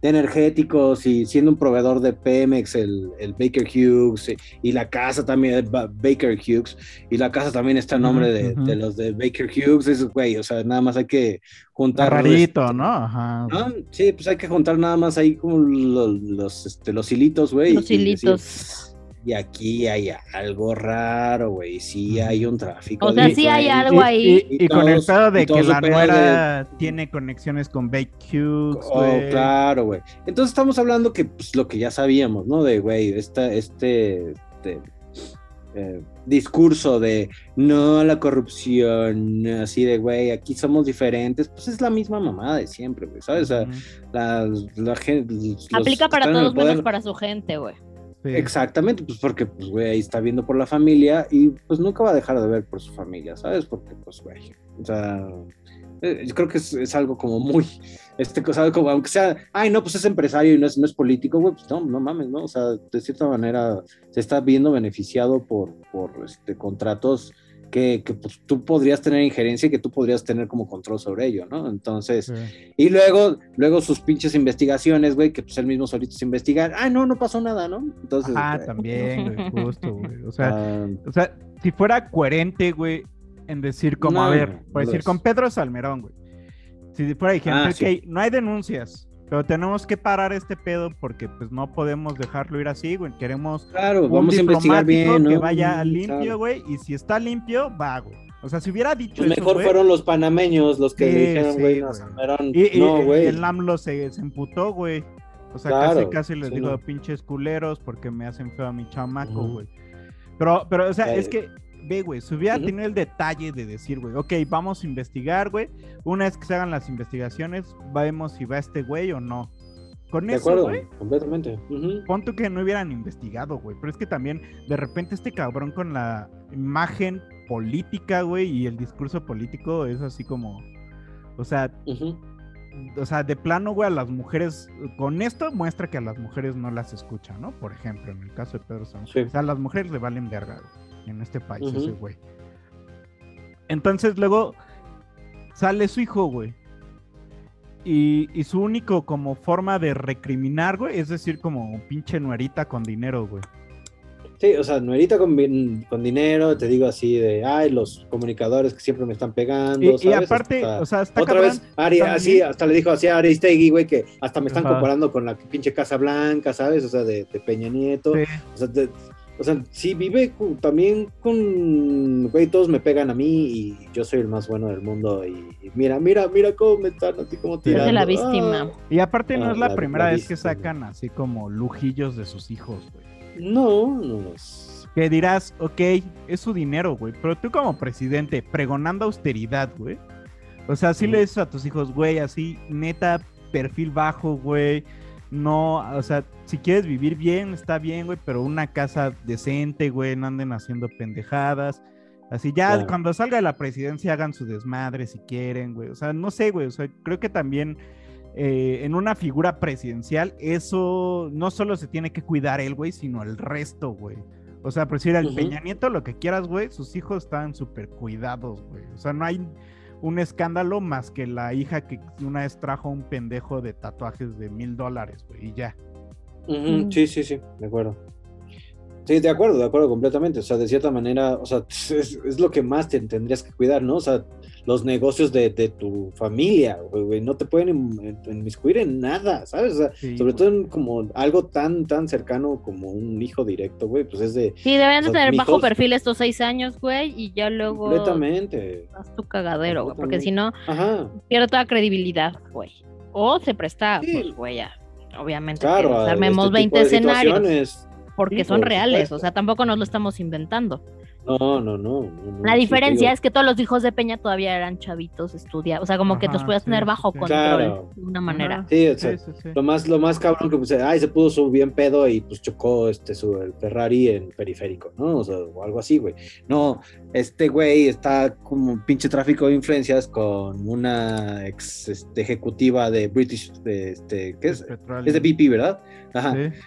de energéticos y siendo un proveedor de Pemex, el, el Baker Hughes y, y la casa también, Ba- Baker Hughes, y la casa también está a nombre de, los de Baker Hughes, es güey, o sea, nada más hay que juntar. rarito, este, ¿no? Ajá. ¿no? Sí, pues hay que juntar nada más ahí como los, los, este, los hilitos, güey. Los y decir, Y aquí hay algo raro, güey. Sí hay un tráfico. O sea, sí hay algo ahí. Y, y con el pedo de que la nuera tiene conexiones con Bake Hughes, Oh, claro, güey. Entonces estamos hablando que pues, lo que ya sabíamos, ¿no? De, güey, esta, este, este, eh, discurso de no a la corrupción, así de, güey, aquí somos diferentes, pues es la misma mamada de siempre, güey, ¿sabes? O sea, la, la gente... los Aplica para todos menos para su gente, güey. Sí. Exactamente, pues porque, pues, güey, ahí está viendo por la familia y pues nunca va a dejar de ver por su familia, ¿sabes? Porque, pues, güey, o sea, Eh, Yo creo que es, algo como muy, este, cosa como, aunque sea, ay, no, pues es empresario y no es, no es político, güey, pues no, no mames, ¿no? O sea, de cierta manera se está viendo beneficiado por, por este, contratos que, que pues, tú podrías tener injerencia y que tú podrías tener como control sobre ello, ¿no? Entonces, y luego, luego sus pinches investigaciones, güey, que pues él mismo solito se investigar, ay, no, no pasó nada, ¿no? Entonces, Ah, también, güey, (laughs) justo, güey. O sea, ah, o sea, si fuera coherente, güey, en decir como, a ver, por decir con Pedro Salmerón, güey. Si fuera ejemplo, Ah, no hay denuncias, pero tenemos que parar este pedo porque pues no podemos dejarlo ir así, güey. Queremos claro, un vamos a investigar bien, ¿no? que vaya Mm, limpio, claro. güey, y si está limpio, va, güey. O sea, si hubiera dicho Pues eso, mejor güey, fueron los panameños los que Sí, dijeron, sí, güey, no, güey. Y, no, y güey. el AMLO se, se emputó, güey. O sea, Claro, casi, casi les sí, digo, no. pinches culeros porque me hacen feo a mi chamaco, güey. Pero, pero, o sea, es que, ve, güey, si hubiera tenido el detalle de decir, güey, ok, vamos a investigar, güey. Una vez que se hagan las investigaciones, vemos si va este güey o no. Con De eso, acuerdo, güey, completamente. Pon tú que no hubieran investigado, güey. Pero es que también, de repente, este cabrón con la imagen política, güey, y el discurso político es así como. O sea, o sea, de plano, güey, a las mujeres, con esto muestra que a las mujeres no las escuchan, ¿no? Por ejemplo, en el caso de Pedro Sánchez. Sí. O sea, a las mujeres le valen verga, güey, en este país, Ujú. ese güey. Entonces, luego sale su hijo, güey. Y, y su único como forma de recriminar, güey, es decir, como pinche nuerita con dinero, güey. Sí, o sea, Nuerita con, con dinero, te digo así de, ay, los comunicadores que siempre me están pegando. Y, aparte, Hasta- o sea, está otra cabrón vez, Ari, así, hasta le dijo así a Aristegui, güey, que hasta me están Ajá. comparando con la pinche Casa Blanca, ¿sabes? O sea, de, de Peña Nieto. Sí. O sea, de- o sea, sí vive también con, güey, todos me pegan a mí y yo soy el más bueno del mundo y, y mira, mira, mira cómo me están así como Es tirando. de la Ah. víctima. Y aparte no Ah, es la, la- primera la vez que sacan así como lujillos de sus hijos, güey. No, no es. Que dirás, ok, es su dinero, güey. Pero tú como presidente, pregonando austeridad, güey. O sea, si le dices a tus hijos, güey, así, neta, perfil bajo, güey. No, o sea, si quieres vivir bien, está bien, güey, pero una casa decente, güey, no anden haciendo pendejadas. Así ya Claro. cuando salga de la presidencia hagan su desmadre si quieren, güey. O sea, no sé, güey. O sea, creo que también eh, en una figura presidencial, eso no solo se tiene que cuidar él, güey, sino el resto, güey. O sea, por decir al Ujú. Peña Nieto, lo que quieras, güey, sus hijos están súper cuidados, güey. O sea, no hay un escándalo más que la hija que una vez trajo un pendejo de tatuajes de mil dólares, güey, y ya. Sí, sí, sí, de acuerdo. Sí, de acuerdo, de acuerdo completamente. O sea, de cierta manera, o sea, (laughs) es, es lo que más te tendrías que cuidar, ¿no? O sea, los negocios de, de tu familia, güey, güey, no te pueden in- inmiscuir en nada, ¿sabes? O sea, Sí, sobre güey. todo en como algo tan, tan cercano como un hijo directo, güey, pues es de Sí, deberían de O sea, tener bajo perfil estos seis años, güey, y ya luego completamente. haz tu cagadero, güey, porque si no, pierde toda credibilidad, güey. O se presta, Sí. pues, güey, ya. Obviamente, claro. que a armemos este 20 tipo de escenarios, porque Sí, son por reales, supuesto. o sea, tampoco nos lo estamos inventando. No, no, no. La diferencia digo. es que todos los hijos de Peña todavía eran chavitos, estudiados, o sea, como que los Ajá, podías sí, tener bajo sí. control Claro. de una manera. Sí, o sea, Sí, sí, sí. Lo más, lo más cabrón que pues, ay, se pudo su bien pedo y pues chocó este su el Ferrari en periférico, ¿no? O sea, o algo así, güey. No, este güey está como un pinche tráfico de influencias con una ex este, ejecutiva de British, de, este, ¿qué es? Petróleo. Es de BP, ¿verdad? Ajá. Sí.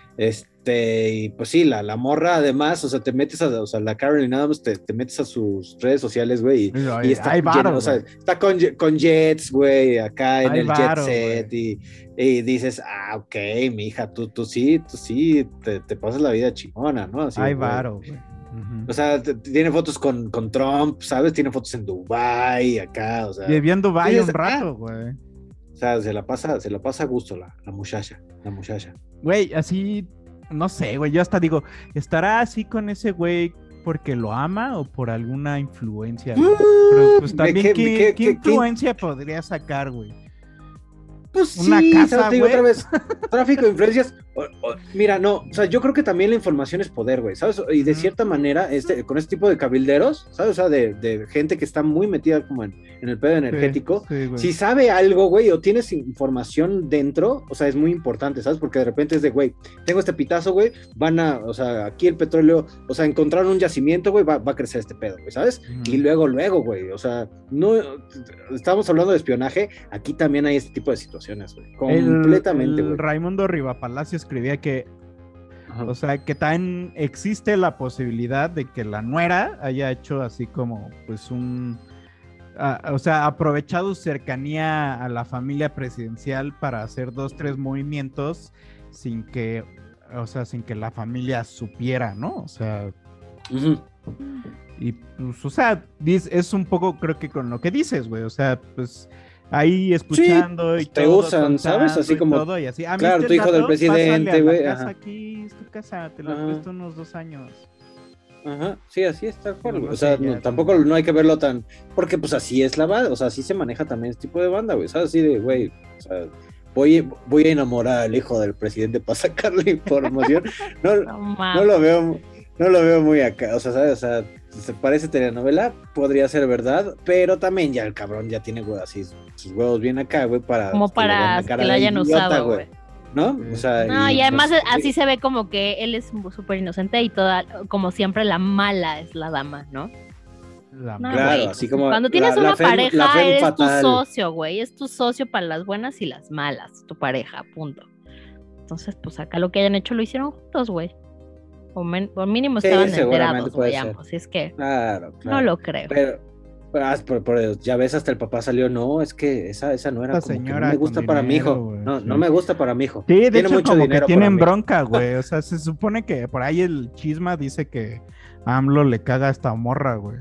Este, y pues sí, la, la morra además, o sea, te metes a, o sea, la Carolyn Adams, te, te metes a sus redes sociales, güey, y, está, lleno, varo, o sea, está con, con jets, güey, acá en Hay el varo, jet set, y, y dices, ah, ok, mi hija, tú, tú sí, tú sí, te, te pasas la vida chingona, ¿no? Así, Hay güey. varo, güey. O sea, tiene fotos con, con Trump, ¿sabes? Tiene fotos en Dubai acá, o sea, Vivió en Dubái sí, un es- rato, güey. o sea, se la pasa, se la pasa a gusto la, la muchacha, la muchacha. Güey, así, no sé, güey, yo hasta digo, ¿estará así con ese güey porque lo ama o por alguna influencia? güey? Pero pues ¿de también, qué- ¿qué, qué- qué qué- qué- influencia podría sacar, güey? Pues Una sí, casa, güey. otra vez, tráfico de influencias. O- o- mira, no, o sea, yo creo que también la información es poder, güey, ¿sabes? Y de cierta manera, este, con este tipo de cabilderos, ¿sabes? O sea, de, de gente que está muy metida como en, en el pedo energético, Sí, si sabe algo, güey, o tienes información dentro, o sea, es muy importante, ¿sabes? Porque de repente es de, güey, tengo este pitazo, güey, van a, o sea, aquí el petróleo, o sea, encontrar un yacimiento, güey, va, va a crecer este pedo, güey, ¿sabes? Y luego, luego, güey, o sea, no, estamos hablando de espionaje, aquí también hay este tipo de situaciones, güey, El- completamente, el güey. Raimundo Rivapalacio escribía que, Ajá. o sea, que también existe la posibilidad de que la nuera haya hecho así como, pues, un. ah, o sea, aprovechado su cercanía a la familia presidencial para hacer dos, tres movimientos sin que, o sea, sin que la familia supiera, ¿no? O sea, y pues, o sea, es un poco, creo que con lo que dices, güey. O sea, pues ahí escuchando y te todo, usan, ¿sabes? Así y como, todo, y así. Ah, claro, ¿viste tu hijo del presidente, güey, aquí, es tu casa, te la Ajá. presto unos dos años. Ajá, sí, así está, cual, No lo O sea, no, tampoco no hay que verlo tan. Porque, pues, así es la banda, o sea, así se maneja también este tipo de banda, güey. ¿Sabes? Así de, güey, o sea, voy, voy a enamorar al hijo del presidente para (laughs) sacarle información. No, (laughs) No no lo veo, no lo veo muy acá. O sea, ¿sabes? O sea, se parece telenovela, podría ser verdad, pero también ya el cabrón ya tiene, güey, así sus huevos bien acá, güey, para. Como para la que cara lo de hayan idiota, usado, güey. ¿No? O sea, No, y además pues, así se ve como que él es súper inocente y toda, como siempre, la mala es la dama, ¿no? La No, Claro, así como Cuando tienes la una pareja, eres fatal. tu socio, güey. Es tu socio para las buenas y las malas, tu pareja, punto. Entonces, pues acá lo que hayan hecho lo hicieron juntos, güey. O, men- o mínimo Sí, estaban seguramente enterados, ser. ambos. Es que Claro, claro. no lo creo. Pero, pero, ah, ya ves, hasta el papá salió, no, es que esa, esa no era Esta como que no señora me gusta para mi hijo. No, sí. no me gusta para mi hijo. Sí, de Tiene hecho, mucho como que tienen bronca, güey. O sea, se supone que por ahí el chisma dice que AMLO le caga a esta morra, güey.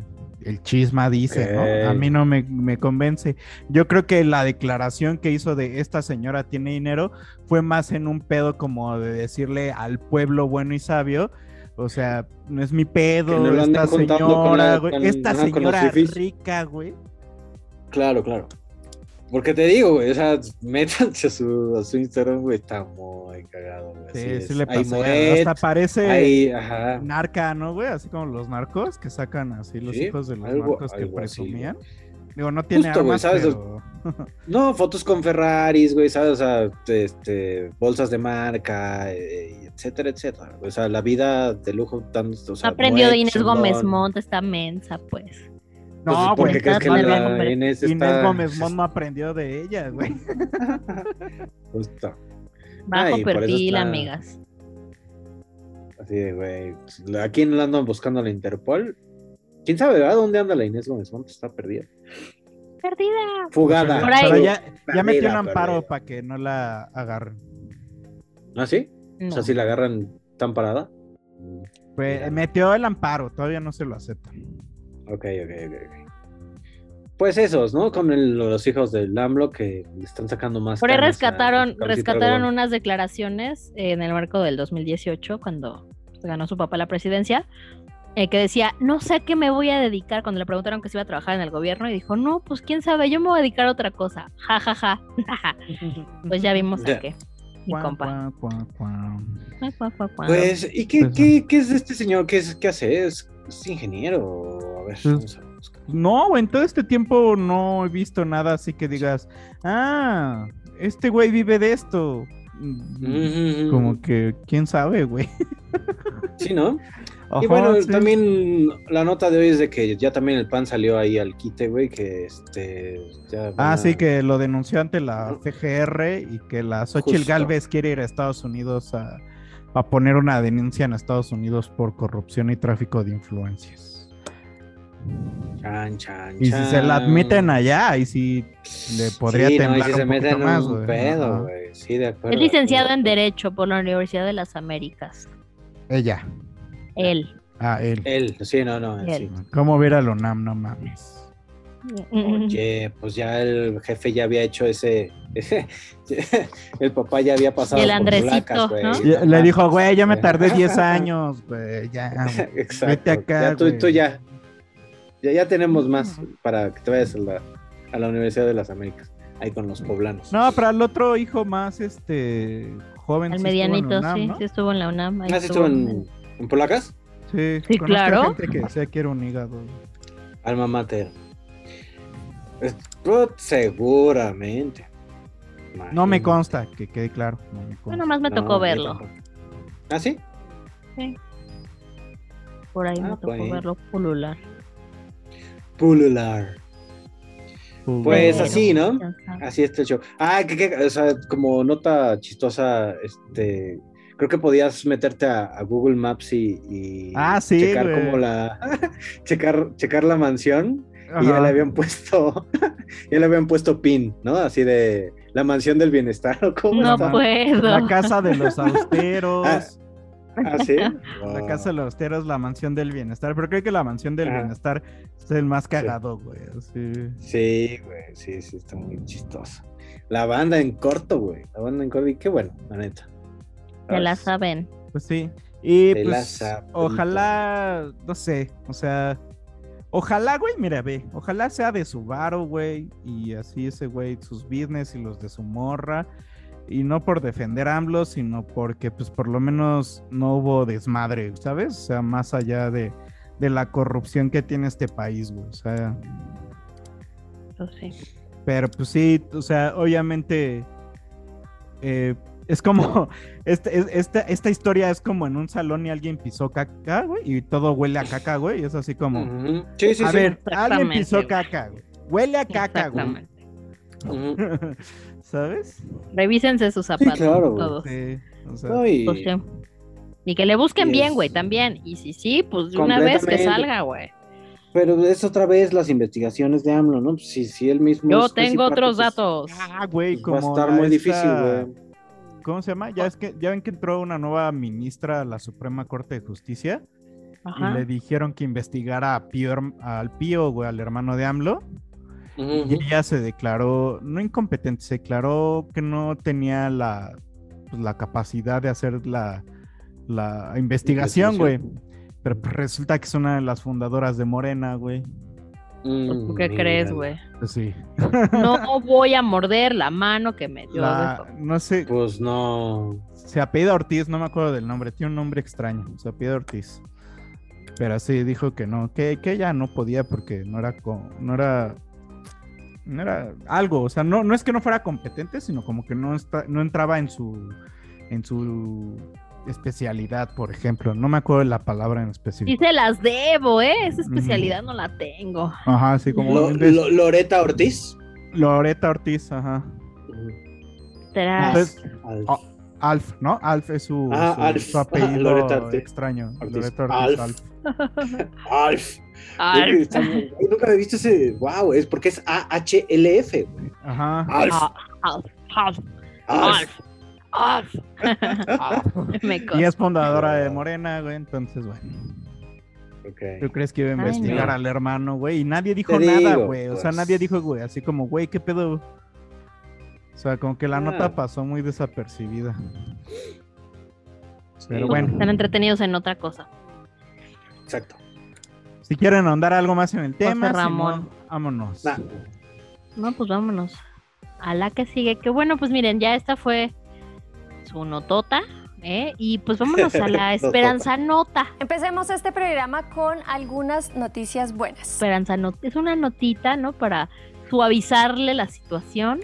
El chisma dice. ¿no? A mí no me, me convence. Yo creo que la declaración que hizo de esta señora tiene dinero fue más en un pedo como de decirle al pueblo bueno y sabio. O sea, no es mi pedo, no esta con señora, la- con- Esta ajá, señora rica, güey. Claro, claro. Porque te digo, güey, o sea, (laughs) métanse a su, a su Instagram, güey, está muy cagado, güey. Sí, sí es. le. Moet, Hasta parece ajá. narca, ¿no, güey? Así como los narcos que sacan así los Sí, hijos de los algo- narcos que así, presumían. Digo, no tiene Justo, güey, armas, ¿sabes? pero... (laughs) No, fotos con Ferraris, güey, ¿sabes? O sea, este, bolsas de marca, eh, etcétera, etcétera. O sea, la vida de lujo tan. O sea, Aprendió de Inés Gómez. Montt, esta mensa, pues. No, ¿por güey. qué crees que la- Inés Inés está- Gómez Mont no (laughs) aprendió de ella, güey. (laughs) Justo. Bajo Ay, perfil, está- amigas. Así de, güey. ¿A quién la andan buscando la Interpol? ¿Quién sabe, verdad? ¿Dónde anda la Inés Gómez Montt? Está perdida. Perdida. Fugada. Por ahí. Pero ya, ya metió un amparo para que no la agarren. ¿Ah, sí? No. O sea, si la agarran tan parada. Pues, Mira. metió el amparo, todavía no se lo aceptan. Ok, ok, ok. Pues esos, ¿no? Con el- los hijos del AMLO que le están sacando más. Por ahí rescataron, rescataron unas declaraciones en el marco del 2018, cuando ganó su papá la presidencia, eh, que decía, no sé a qué me voy a dedicar, cuando le preguntaron que se iba a trabajar en el gobierno, y dijo, no, pues quién sabe, yo me voy a dedicar a otra cosa, ja, ja, ja. (laughs) pues ya vimos a qué, mi Cuá, compa. cuá, cuá. Pues, ¿y qué, Pues, qué, qué es de este señor? ¿Qué, es, qué hace? ¿Es, es ingeniero? A ver, Pues. No, güey, en todo este tiempo no he visto nada así que digas, ah, este güey vive de esto. Mm, Como que, quién sabe, güey. Sí, ¿no? y bueno, sí. también la nota de hoy es de que ya también el PAN salió ahí al quite, güey, que este. Ya Ah, a- sí, que lo denunció ante la FGR y que la Xochitl. Galvez quiere ir a Estados Unidos a, a poner una denuncia en Estados Unidos por corrupción y tráfico de influencias. Chan, chan, Y si se la admiten allá, ahí sí le podría sí, no, y temblar si se un meten más, un pedo. Sí, de acuerdo. Es licenciado en. Derecho por la Universidad de las Américas. Ella. Él. Ah, él. Él, sí, no, no, Él. sí. ¿Cómo ver a Lonam? No mames. Oye, pues ya el jefe ya había hecho ese. (laughs) el papá ya había pasado. Y el por placas, güey. ¿no? Le dijo, güey, ya me tardé 10 (laughs) años, güey, ya. (laughs) Exacto. Vete acá, ya tú, ya, ya. Ya tenemos más para que te vayas a la, a la Universidad de las Américas. ahí con los poblanos. No, para el otro hijo más, este, joven. El sí estuvo en medianito, UNAM, sí, ¿no? sí estuvo en la UNAM. ahí ¿Ah, sí estuvo en, en Polacas? Sí, Sí, claro. gente que decía que era un hígado. Alma mater. Es- seguramente. No me consta, que quede claro. No me Yo nomás me tocó verlo. tampoco. ¿Ah, sí? Por ahí Ah, me tocó pues. verlo pulular. Pulular. Pues así, ¿no? Así está el show. Ah, que, que- o sea, como nota chistosa, este, creo que podías meterte a, a Google Maps y, y Ah, sí, checar güey. como la, (laughs) checar, checar la mansión y ya le habían puesto, (laughs) ya le habían puesto pin, ¿no? Así de la mansión del bienestar, ¿o cómo No está? puedo. La casa de los (laughs) austeros. Ah, Ah, sí. (laughs) La casa de los austeros, la mansión del bienestar. Pero creo que la mansión del bienestar es el más cagado, güey. así. Sí, güey, sí, sí, está muy chistoso. La banda en corto, güey. La banda en corto, y qué bueno, la neta. Ya la saben. Pues sí. Y Te la pues, saben ojalá, no sé, o sea, ojalá, güey, mira, ve, ojalá sea de su varo, güey, y así ese güey, sus business y los de su morra, y no por defender a AMLO, sino porque, pues, por lo menos no hubo desmadre, ¿sabes? O sea, más allá de, de la corrupción que tiene este país, güey, o sea, Pues sí. pero pues sí, o sea, obviamente eh, es como, (laughs) este, es- esta, esta historia es como en un salón y alguien pisó caca, güey, y todo huele a caca, güey, y es así como, Ujú. Sí, sí, a sí. ver, alguien pisó güey. caca, güey, huele a caca, güey, Exactamente. Ujú. (laughs) ¿sabes? Revísense sus zapatos. claro, güey. todos. Sí, o sea, y- Pues que le busquen bien, güey, también. Y si sí, pues de una vez que salga, güey. Pero es otra vez las investigaciones de AMLO, ¿no? Pues si, si él mismo. Yo tengo otros pues, datos. ah, güey, pues va a como estar muy esta- difícil, güey. ¿Cómo se llama? Ya es que ya ven que entró una nueva ministra a la Suprema Corte de Justicia y le dijeron que investigara a Pío, herm- al Pío, güey, al hermano de AMLO. Y ella se declaró, no incompetente, se declaró que no tenía la, pues, la capacidad de hacer la, la investigación, güey. Pero pues, resulta que es una de las fundadoras de Morena, güey. Mm, ¿Tú qué crees, güey? Pues sí. No (laughs) voy a morder la mano que me dio. La- no sé, Pues no. se apellida Ortiz, no me acuerdo del nombre, tiene un nombre extraño, se apellida Ortiz. Pero sí, dijo que no, que, que ella no podía porque no era, co- no era, no era algo, o sea, no, no es que no fuera competente, sino como que no, está, no entraba en su, en su especialidad, por ejemplo. No me acuerdo de la palabra en específico. se las debo, ¿eh? Esa especialidad no la tengo. Ajá, así como Lo- Lo- Loreta Ortiz. Loreta Ortiz, ajá. Entonces, Alf. Ah, Alf, ¿no? Alf es su, Ah, su- Alf. su apellido Loreta Ortiz. extraño. Ortiz. Loreta Ortiz, Alf. Alf. (laughs) Alf. Alf. Yo nunca había visto ese. Wow, es porque es A-H-L-F, güey. Ajá. Alf. Ah, Alf, Alf, Alf. (laughs) Me Y es fundadora de Morena, güey, entonces, bueno. Ok. ¿Tú crees que iba a Ay, investigar no. al hermano, güey? Y nadie dijo Te nada, digo, güey. O sea, pues. nadie dijo, güey, así como, güey, ¿qué pedo? O sea, como que la Ah. nota pasó muy desapercibida. Pero bueno, Están entretenidos en otra cosa. Exacto. si quieren ahondar algo más en el tema, Ramón. Simón, vámonos. Nah. No, pues vámonos. A la que sigue. Que bueno, pues miren, ya esta fue su notota. ¿eh? Y pues vámonos a la (laughs) esperanza nota. Empecemos este programa con algunas noticias buenas. Esperanza nota. Es una notita, ¿no? Para suavizarle la situación.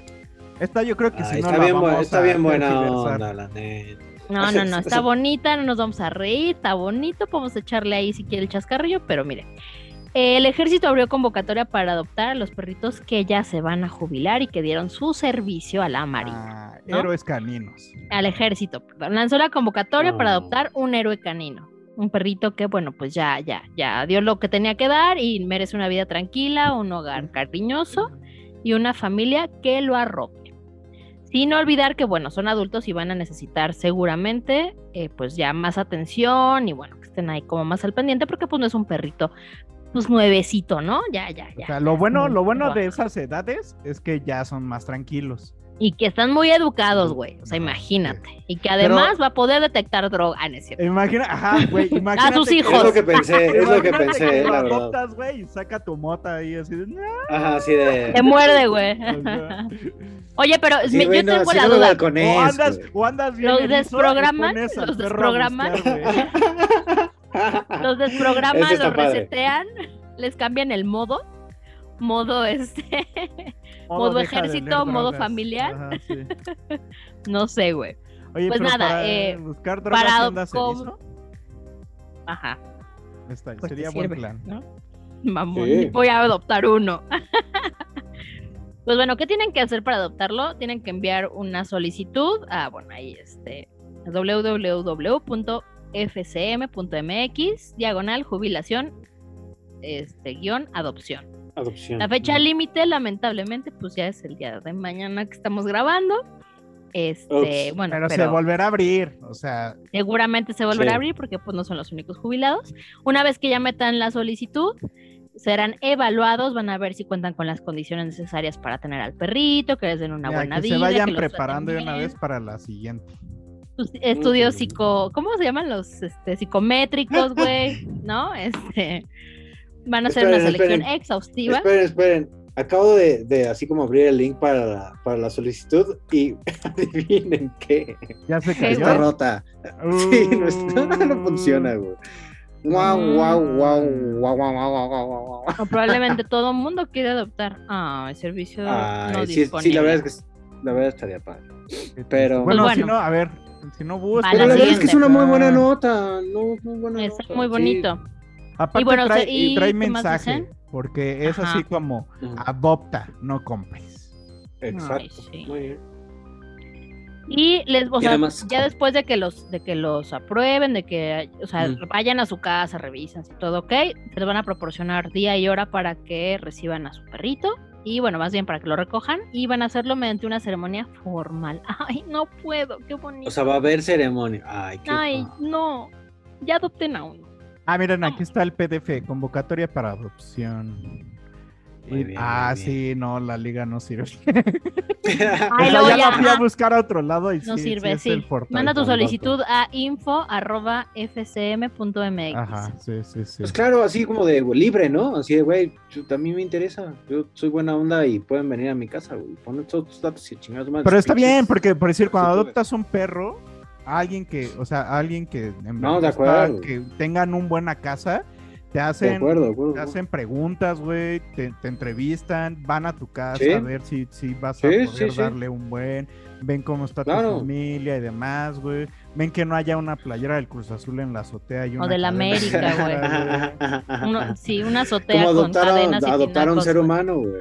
Esta yo creo que Ah, si no está la bien, bu- vamos está a bien buena onda, la neta. No, no, no, (laughs) está bonita, no nos vamos a reír, está bonito, podemos echarle ahí si quiere el chascarrillo, pero mire, el ejército abrió convocatoria para adoptar a los perritos que ya se van a jubilar y que dieron su servicio a la Marina, Ah, ¿no? Héroes caninos. al ejército, perdón. lanzó la convocatoria para Oh. adoptar un héroe canino, un perrito que, bueno, pues ya, ya, ya dio lo que tenía que dar y merece una vida tranquila, un hogar cariñoso y una familia que lo arrope. Sin olvidar que, bueno, son adultos y van a necesitar seguramente, eh, pues ya más atención y bueno, que estén ahí como más al pendiente porque pues no es un perrito, pues nuevecito, ¿no? Ya, ya, ya. O sea, lo bueno, lo bueno de esas edades es que ya son más tranquilos. Y que están muy educados, güey. O sea, imagínate. Y que además va a poder detectar droga. Ah, no es cierto. Imagina, ajá, güey, imagínate. (laughs) A sus que- hijos. Es lo que pensé, es lo que pensé, que la verdad. güey, y saca tu mota ahí así. Ajá, así de. Te muerde, güey. (laughs) Oye, pero Sí, me- güey, yo tengo la duda. O andas, o andas bien Los desprograman, los desprograman. (laughs) Los desprograman, (laughs) los padre. resetean, les cambian el modo. Modo este. (laughs) Modo ejército, modo familiar. Ajá, sí. (laughs) No sé, güey. Oye, Pues nada, para eh, buscar drogas para. Ajá. Está- pues sería buen sirve, plan. ¿no? Mamón, Sí. voy a adoptar uno. pues bueno, ¿qué tienen que hacer para adoptarlo? Tienen que enviar una solicitud a, bueno, ahí este, www.fcm.mx, diagonal jubilación, este, guion adopción. Adopción. La fecha límite, lamentablemente, pues ya es el día de mañana que estamos grabando. Este, Ups. bueno, pero, pero se volverá a abrir, o sea, seguramente se volverá Sí. a abrir porque pues no son los únicos jubilados. Una vez que ya metan la solicitud, serán evaluados, van a ver si cuentan con las condiciones necesarias para tener al perrito, que les den una buena que vida. se vayan que preparando de una vez para la siguiente estudios psico, ¿cómo se llaman los este, psicométricos, güey? (laughs) ¿No? Este, van a hacer una selección esperen, exhaustiva. Esperen, esperen. Acabo de, de, así como abrir el link para la, para la solicitud y (laughs) adivinen qué. Ya se cayó. Está rota. (laughs) Sí, no, está, no funciona, uh. güey. Wow, wow, wow, wow, wow, wow, wow, probablemente todo el mundo quiere adoptar. Ah, el servicio Ay, no sí, disponible. Sí, la verdad es que la verdad estaría padre. Pero bueno, pues bueno, si no, a ver, si no buscas. Pero la verdad es que es una muy buena nota. No, muy buena Está nota, muy sí. bonito. Aparte Y bueno, trae, y ¿y trae mensaje, porque es Ajá. así como adopta, no compres. Exacto. Ay, sí. Muy bien. Y les, o Y sea, además- ya después de que los, de que los aprueben, de que, o sea, vayan a su casa, revisan si todo ok, les van a proporcionar día y hora para que reciban a su perrito. Y bueno, más bien para que lo recojan. Y van a hacerlo mediante una ceremonia formal. (laughs) Ay, no puedo, qué bonito. O sea, va a haber ceremonia. Ay, qué Ay, pa- no. Ya adopten a uno. Ah, miren, aquí está el PDF, convocatoria para adopción. Muy Y- bien, ah, muy sí, no, la liga no sirve. (laughs) Ay, O sea, luego ya ya, la fui a buscar a otro lado y No sí, sirve, es sí. el portal. Manda tu solicitud a info arroba fcm.mx. Ajá, sí, sí, sí. Pues claro, así como de libre, ¿no? Así de, güey, yo- también me interesa. Yo soy buena onda y pueden venir a mi casa, güey. Ponen todos tus datos y chingados más. Pero está bien, porque por decir, cuando adoptas un perro, alguien que, o sea, alguien que en No, de está- acuerdo. que tengan un buena casa, te De hacen, acuerdo, de acuerdo. te hacen preguntas, güey, te, te entrevistan, van a tu casa Sí. a ver si, si vas a poder sí, sí. darle un buen, ven cómo está tu familia y demás, güey. Ven que no haya una playera del Cruz Azul en la azotea y O una de la cadena América, güey. Sí, una azotea Como con adoptar a, cadenas y adoptar a un ser humano, güey.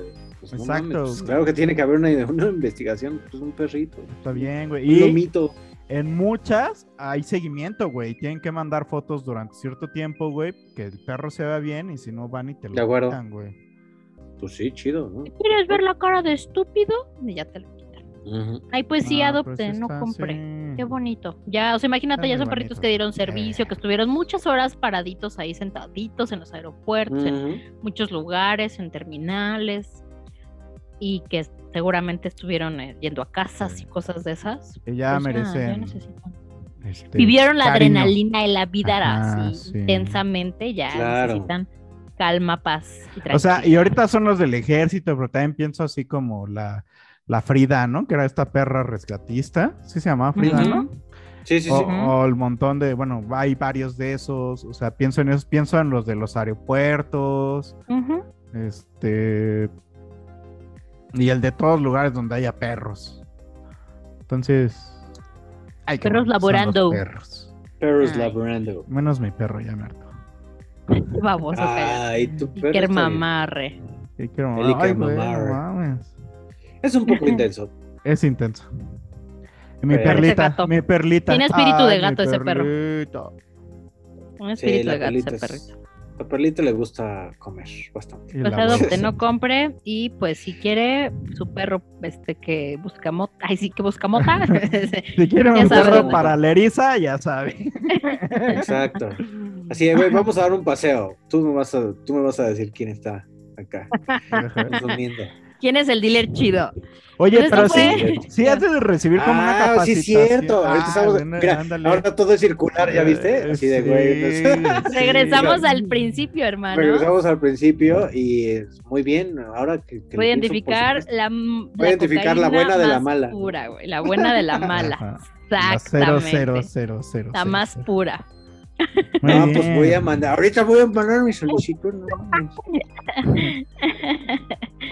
Pues, no Exacto. mames, pues, claro que tiene que haber una, una investigación. Pues un perrito. Está bien, güey. Un Y lomito. En muchas hay seguimiento, güey. Tienen que mandar fotos durante cierto tiempo, güey, que el perro se vea bien y si no van y te lo quitan, güey. Pues sí, chido, ¿no? ¿Quieres ver la cara de estúpido? Y ya te lo quitan. Ujú. Ay, pues sí, Ah, pues adopten, no sí. Qué bonito. Ya, o sea, imagínate, Está ya son perritos que dieron servicio, que Eh. estuvieron muchas horas paraditos ahí sentaditos en los aeropuertos, en muchos lugares, en terminales, y que seguramente estuvieron eh, yendo a casas Sí. y cosas de esas. Que ya Pues necesitan. este, Vivieron la cariño. adrenalina de la vida Ajá, así sí. intensamente, ya Claro. necesitan calma, paz y O sea, y ahorita son los del ejército, pero también pienso así como la, la Frida, ¿no? Que era esta perra rescatista. Sí se llamaba Frida. ¿no? Sí, sí, O, sí. O el montón de, bueno, hay varios de esos. O sea, pienso en esos, pienso en los de los aeropuertos. Este. Y el de todos lugares donde haya perros. Entonces. Perros laborando. perros. Perros Ay. laborando. Menos mi perro ya me hartó. Baboso, cállate. Ay, tu perro Iker mamarre. Ay, güey, mames. Es un poco (laughs) intenso. Es intenso. Y mi Pero- perlita, mi perlita. Tiene espíritu de Ay, gato ese perro. perrito. Un Sí, espíritu de gato ese perrito. A Perlita le gusta comer bastante. Pues adopte, no compre. Y pues si quiere su perro este que busca mota. Ay, sí, que busca mota. (laughs) (laughs) Si quieren Ya un perro para la eriza, ya sabe. Exacto. (laughs) Así de, güey, vamos a dar un paseo. Tú me vas a, tú me vas a decir quién está acá. ¿Quién es el dealer chido? Oye, pero sí, (laughs) sí has de recibir como una Ah, capacitación. sí, es cierto. Ah, estamos- bueno, mira, ándale. ahora todo es circular, ¿ya viste? Así de güey. Entonces-. (laughs) Regresamos al principio, hermano. Regresamos al principio y es muy bien. Ahora que, Voy a identificar la, Voy a identificar la buena de la mala. Pura, güey. La buena de la (laughs) mala. Ajá. La cero, Exactamente. cero, cero, cero, La más cero. pura. Muy No, pues voy a mandar. Ahorita voy a mandar mi solicitud. No.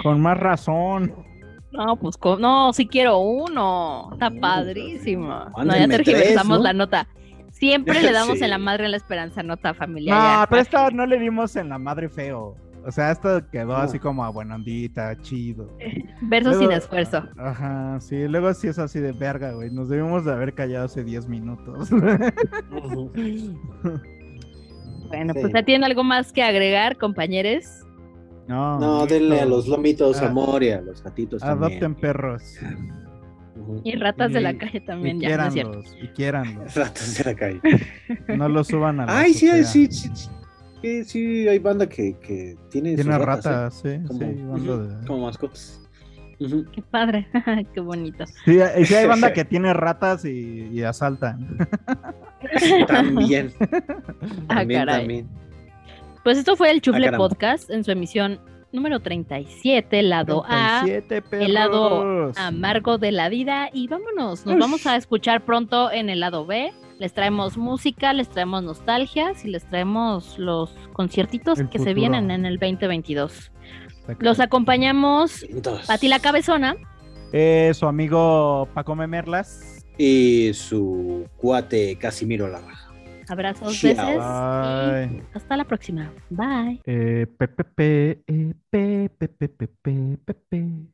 Con más razón. No, pues no, sí quiero uno. Está padrísimo. No, ya tergiversamos ¿no? la nota. Siempre le damos (laughs) Sí. en la madre a la esperanza nota familiar. No, ya, pero esta no le dimos en la madre feo. O sea, esto quedó así como a buena ondita, chido. Verso sin esfuerzo. Ajá, sí, luego sí es así de verga, güey. Nos debimos de haber callado hace 10 minutos. (laughs) Bueno, Sí. pues ya tienen algo más que agregar, compañeros. No, No, denle a los lombitos Ah. amor y a los gatitos Adopten también. perros. Y ratas de la calle también, y ya, ¿no es cierto? y quiéranlos. (laughs) Ratos de la calle. (laughs) No los suban a la Ay, sí, sí, sí, sí. Hay banda que, que tiene, sus Tiene ratas, ¿eh? ratas, sí, Como, sí, banda ujú, de- como mascotas. Qué padre, (laughs) qué bonito. Sí, sí hay banda que tiene ratas y, y asaltan. También. Ah, También, caray. también. Pues esto fue el Chufle Ah. Podcast en su emisión número 37, lado A. 37 perros. el lado amargo de la vida y vámonos, nos vamos a escuchar pronto en el lado B. Les traemos música, les traemos nostalgias y les traemos los conciertitos El que se vienen en el 2022. Exacto. Los acompañamos Entonces, Pati la Cabezona. Eh, su amigo Paco Memerlas. Y su cuate Casimiro La Baja. Abrazos, besos y hasta la próxima. Bye.